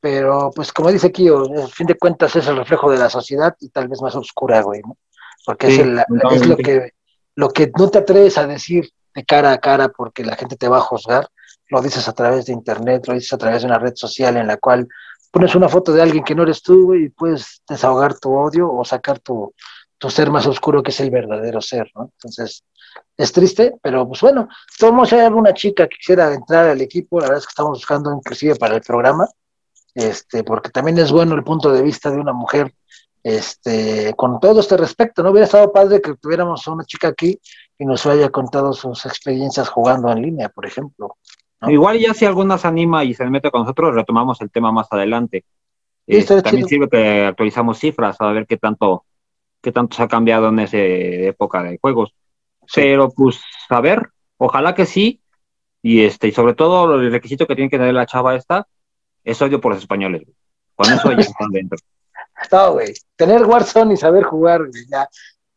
pero pues como dice Kio, al fin de cuentas es el reflejo de la sociedad y tal vez más oscura, güey, ¿no? Porque es, es, lo que lo que no te atreves a decir de cara a cara porque la gente te va a juzgar, lo dices a través de internet, lo dices a través de una red social en la cual pones una foto de alguien que no eres tú, y puedes desahogar tu odio o sacar tu, tu ser más oscuro que es el verdadero ser, ¿no? Entonces, es triste, pero pues bueno, todos hay alguna chica que quisiera entrar al equipo, la verdad es que estamos buscando inclusive para el programa, este, porque también es bueno el punto de vista de una mujer, este, con todo este respecto, ¿no? Hubiera estado padre que tuviéramos a una chica aquí y nos haya contado sus experiencias jugando en línea, por ejemplo. Igual ya si alguna se anima y se mete con nosotros, retomamos el tema más adelante. Este, también sirve que actualizamos cifras a ver qué tanto, qué tanto se ha cambiado en esa época de juegos. Pero pues, a ver, ojalá que sí. Y este, y sobre todo el requisito que tiene que tener la chava esta, es odio por los españoles. Con eso ya (laughs) están dentro. No, güey. Tener Warzone y saber jugar, ya.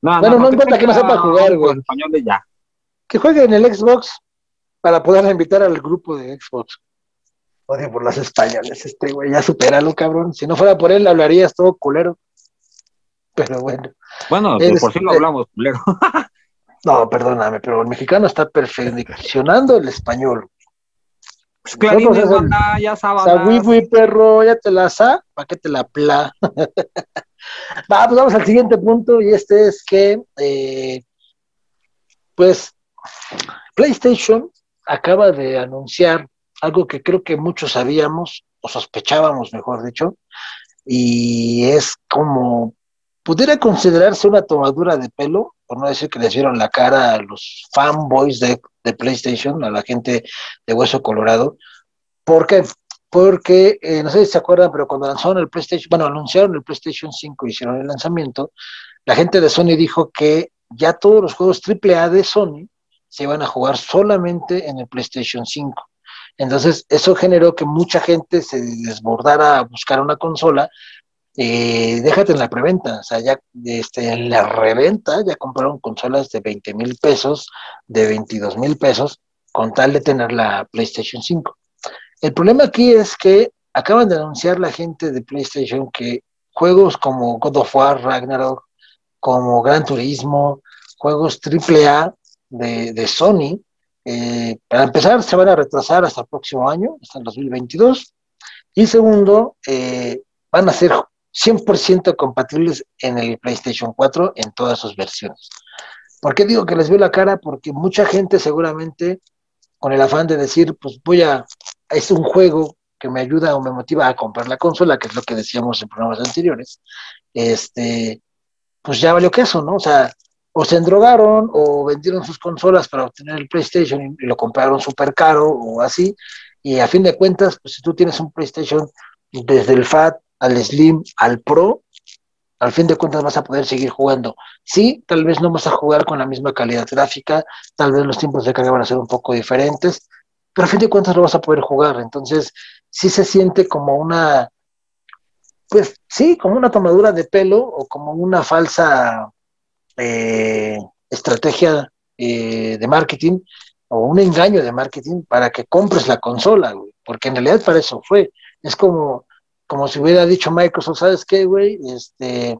No, bueno, no, importa que no sepa jugar, güey. españoles ya. Que juegue en el Xbox para poder invitar al grupo de Xbox. Odio por los españoles, este güey, ya superalo, cabrón. Si no fuera por él, hablarías todo culero. Pero bueno. Bueno, por si lo hablamos, culero. (laughs) no, perdóname, pero el mexicano está perfeccionando el español. Pues clarín, ya sabes. perro, ya te la sa, ¿para qué te la pla? (laughs) Va, pues vamos al siguiente punto, y este es que, eh, pues, PlayStation acaba de anunciar algo que creo que muchos sabíamos, o sospechábamos, mejor dicho, y es como pudiera considerarse una tomadura de pelo, por no decir que les dieron la cara a los fanboys de, PlayStation, a la gente de Hueso Colorado. ¿Por qué? Porque, eh, no sé si se acuerdan, pero cuando lanzaron el PlayStation, bueno, anunciaron el PlayStation 5 y hicieron el lanzamiento, la gente de Sony dijo que ya todos los juegos AAA de Sony se iban a jugar solamente en el PlayStation 5. Entonces, eso generó que mucha gente se desbordara a buscar una consola eh, déjate en la preventa, o sea, ya este, en la reventa ya compraron consolas de 20 mil pesos, de 22 mil pesos, con tal de tener la PlayStation 5. El problema aquí es que acaban de anunciar la gente de PlayStation que juegos como God of War, Ragnarok, como Gran Turismo, juegos AAA de, de Sony, eh, para empezar se van a retrasar hasta el próximo año, hasta el 2022. Y segundo, eh, van a ser 100% compatibles en el PlayStation 4 en todas sus versiones. ¿Por qué digo que les veo la cara? Porque mucha gente seguramente con el afán de decir, pues voy a, es un juego que me ayuda o me motiva a comprar la consola, que es lo que decíamos en programas anteriores, este, pues ya valió queso, ¿no? O sea, o se endrogaron o vendieron sus consolas para obtener el PlayStation y, lo compraron súper caro o así. Y a fin de cuentas, pues si tú tienes un PlayStation desde el FAT al Slim al Pro, al fin de cuentas vas a poder seguir jugando. Sí, tal vez no vas a jugar con la misma calidad gráfica, tal vez los tiempos de carga van a ser un poco diferentes, pero a fin de cuentas lo vas a poder jugar. Entonces, sí se siente como una, pues sí, como una tomadura de pelo o como una falsa eh, estrategia eh, de marketing o un engaño de marketing para que compres la consola, güey, porque en realidad para eso fue. Es como, como si hubiera dicho Microsoft, ¿sabes qué, güey? Este,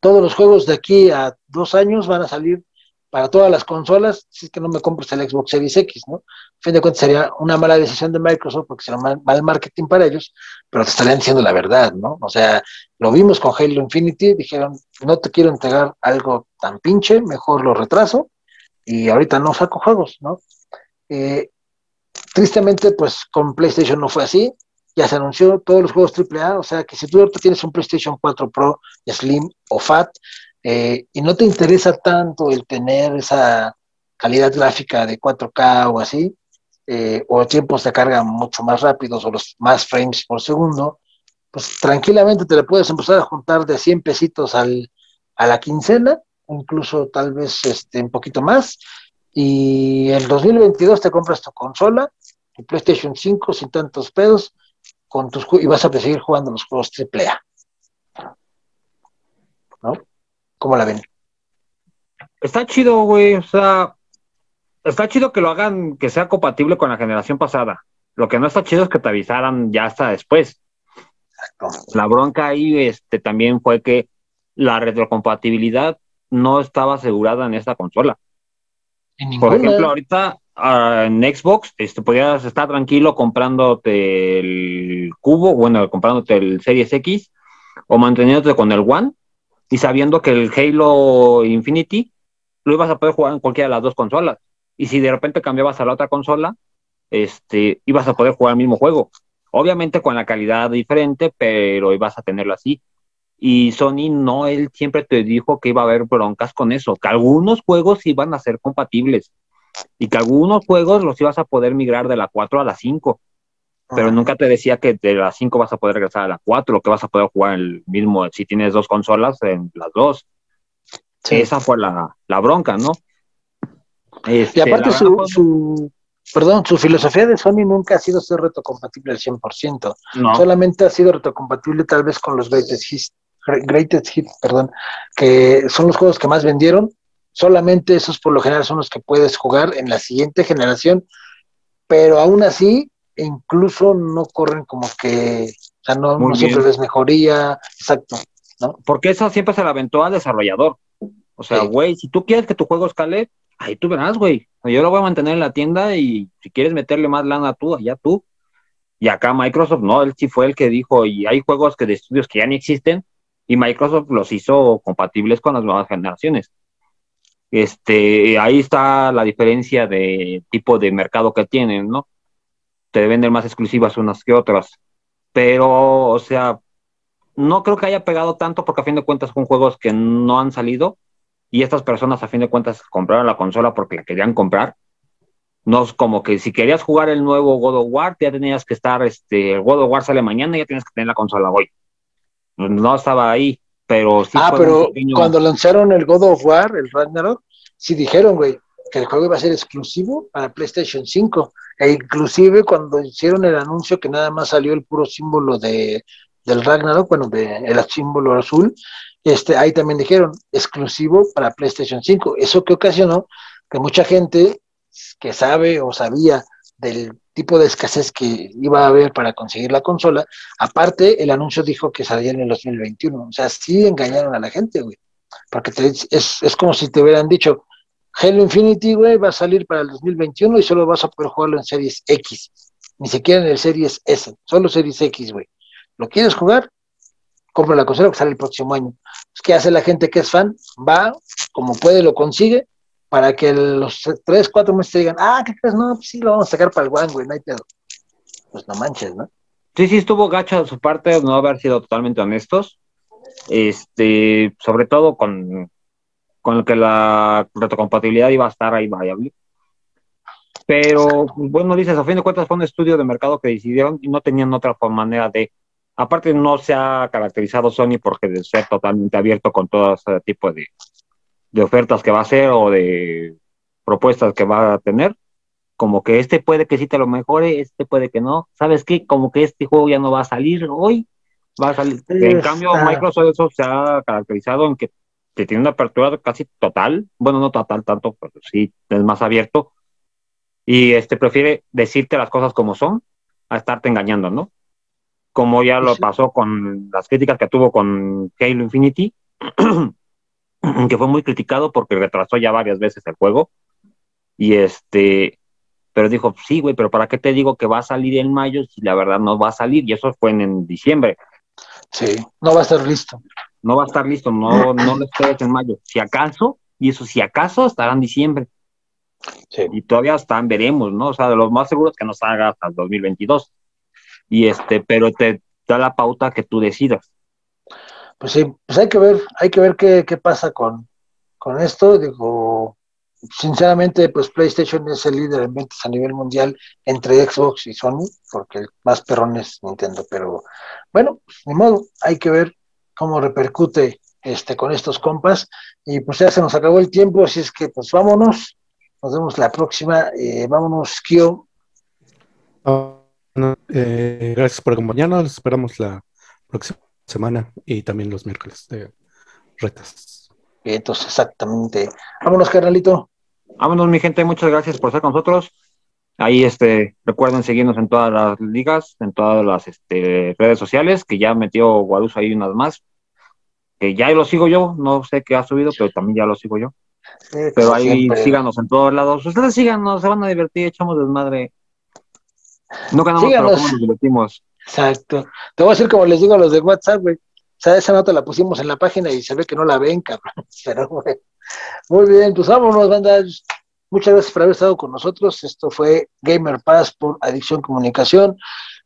todos los juegos de aquí a dos años van a salir para todas las consolas, si es que no me compres el Xbox Series X, ¿no? A fin de cuentas sería una mala decisión de Microsoft porque será mal, marketing para ellos, pero te estarían diciendo la verdad, ¿no? O sea, lo vimos con Halo Infinity, dijeron, no te quiero entregar algo tan pinche, mejor lo retraso, y ahorita no saco juegos, ¿no? Eh, tristemente, pues con PlayStation no fue así, ya se anunció todos los juegos AAA, o sea que si tú ahorita tienes un PlayStation 4 Pro, Slim o Fat, eh, y no te interesa tanto el tener esa calidad gráfica de 4K o así, eh, o tiempos de carga mucho más rápidos o los más frames por segundo, pues tranquilamente te le puedes empezar a juntar de 100 pesitos a la quincena, incluso tal vez este, un poquito más, y en 2022 te compras tu consola, tu PlayStation 5 sin tantos pedos, con tus y vas a seguir jugando los juegos AAA. ¿No? ¿Cómo la ven? Está chido, güey. O sea, está chido que lo hagan, que sea compatible con la generación pasada. Lo que no está chido es que te avisaran ya hasta después. La bronca ahí este, también fue que la retrocompatibilidad no estaba asegurada en esta consola. Por ejemplo, ahorita uh, en Xbox este, podías estar tranquilo comprándote el cubo, bueno, comprándote el Series X o manteniéndote con el One y sabiendo que el Halo Infinity lo ibas a poder jugar en cualquiera de las dos consolas. Y si de repente cambiabas a la otra consola, este, ibas a poder jugar el mismo juego. Obviamente con la calidad diferente, pero ibas a tenerlo así. Y Sony no, él siempre te dijo que iba a haber broncas con eso, que algunos juegos iban a ser compatibles y que algunos juegos los ibas a poder migrar de la 4 a la 5 pero nunca te decía que de las 5 vas a poder regresar a la 4, que vas a poder jugar el mismo, si tienes dos consolas, en las dos. Esa fue la, bronca, ¿no? Este, y aparte su, perdón, su filosofía de Sony nunca ha sido ser retrocompatible al 100%. Solamente ha sido retrocompatible tal vez con los greatest hits, greatest hits, perdón, que son los juegos que más vendieron. Solamente esos por lo general son los que puedes jugar en la siguiente generación, pero aún así incluso no corren como que, o sea, no, siempre ves mejoría, exacto, ¿no? Porque eso siempre se la aventó al desarrollador. O sea, güey, si tú quieres que tu juego escale, ahí tú verás, güey. Yo lo voy a mantener en la tienda y si quieres meterle más lana tú, allá tú. Y acá Microsoft, no, él sí fue el que dijo, y hay juegos que de estudios que ya ni existen, y Microsoft los hizo compatibles con las nuevas generaciones. Este, ahí está la diferencia de tipo de mercado que tienen, ¿no? te venden más exclusivas unas que otras. Pero, o sea, no creo que haya pegado tanto porque a fin de cuentas son juegos que no han salido y estas personas a fin de cuentas compraron la consola porque la querían comprar. No es como que si querías jugar el nuevo God of War, ya tenías que estar, este, el God of War sale mañana y ya tienes que tener la consola hoy. No estaba ahí, pero sí. Ah, pero cuando lanzaron el God of War, el Ragnarok, sí dijeron, güey, que el juego iba a ser exclusivo para PlayStation 5. E inclusive cuando hicieron el anuncio que nada más salió el puro símbolo de, del Ragnarok, bueno, de, el símbolo azul, este, ahí también dijeron exclusivo para PlayStation 5. Eso que ocasionó que mucha gente que sabe o sabía del tipo de escasez que iba a haber para conseguir la consola, aparte el anuncio dijo que salía en el 2021. O sea, sí engañaron a la gente, güey. Porque es, es como si te hubieran dicho, Halo Infinity, güey, va a salir para el 2021 y solo vas a poder jugarlo en Series X. Ni siquiera en el Series S, solo Series X, güey. ¿Lo quieres jugar? Compra la consola que sale el próximo año. ¿Qué hace la gente que es fan? Va, como puede, lo consigue, para que los tres, cuatro meses digan, ah, ¿qué crees? No, pues sí, lo vamos a sacar para el One, güey, no hay pedo. pues no manches, ¿no? Sí, sí, estuvo gacho de su parte no haber sido totalmente honestos. Este, sobre todo con, con el que la retrocompatibilidad iba a estar ahí variable. Pero, pues, bueno, dices, a fin de cuentas fue un estudio de mercado que decidieron y no tenían otra manera de. Aparte, no se ha caracterizado Sony porque de ser totalmente abierto con todo ese tipo de, de ofertas que va a hacer o de propuestas que va a tener como que este puede que sí te lo mejore, este puede que no. ¿Sabes qué? Como que este juego ya no va a salir hoy, va a salir. En cambio, Microsoft eso se ha caracterizado en que, tiene una apertura casi total, bueno, no total tanto, pero sí es más abierto. Y este prefiere decirte las cosas como son a estarte engañando, ¿no? Como ya lo pasó con las críticas que tuvo con Halo Infinity, (clears throat) (clears throat) que fue muy criticado porque retrasó ya varias veces el juego. Y este, pero dijo, sí, güey, pero ¿para qué te digo que va a salir en mayo si la verdad no va a salir? Y eso fue en, diciembre. Sí, no va a estar listo. No va a estar listo, no, no lo esperes en mayo. Si acaso, y eso si acaso estará en diciembre. Sí. Y todavía están, veremos, ¿no? O sea, de los más seguros que no salga hasta el 2022. Y este, pero te da la pauta que tú decidas. Pues sí, pues hay que ver, hay que ver qué, qué pasa con, con esto. Digo, sinceramente, pues PlayStation es el líder en ventas a nivel mundial entre Xbox y Sony, porque el más perrón es Nintendo, pero bueno, pues, ni modo, hay que ver cómo repercute este con estos compas y pues ya se nos acabó el tiempo, así es que pues vámonos, nos vemos la próxima, eh, vámonos, Kio. Eh, gracias por acompañarnos, esperamos la próxima semana y también los miércoles de retas. Entonces, exactamente. Vámonos, carnalito. Vámonos, mi gente, muchas gracias por estar con nosotros. Ahí este, recuerden seguirnos en todas las ligas, en todas las este, redes sociales, que ya metió Guadus ahí unas más. Que ya lo sigo yo, no sé qué ha subido, pero también ya lo sigo yo. pero ahí síganos en todos lados. Ustedes síganos, se van a divertir, echamos desmadre. No ganamos, pero ¿cómo nos divertimos? Exacto. Te voy a decir como les digo a los de WhatsApp, güey. O sea, esa nota la pusimos en la página y se ve que no la ven, cabrón. (laughs) Pero, güey. Muy bien, pues vámonos, banda. Muchas gracias por haber estado con nosotros. Esto fue Gamer Pass por Adicción Comunicación.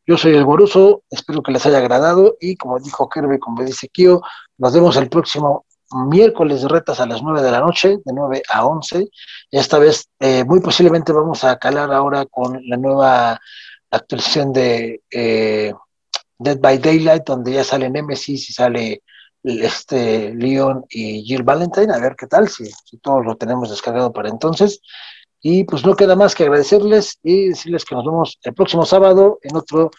Yo soy el Boruso, espero que les haya agradado y como dijo Kirby, como dice Kio, nos vemos el próximo miércoles de retas a las 9 de la noche, de 9 a 11. Y esta vez eh, muy posiblemente vamos a calar ahora con la nueva actualización de eh, Dead by Daylight, donde ya sale Nemesis y sale este Leon y Jill Valentine, a ver qué tal, si, todos lo tenemos descargado para entonces. Y pues no queda más que agradecerles y decirles que nos vemos el próximo sábado en otro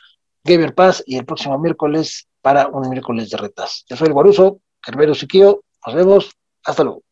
Gamer Pass y el próximo miércoles para un miércoles de retas. Yo soy el Guaruso, Carvero Siquio, nos vemos, hasta luego.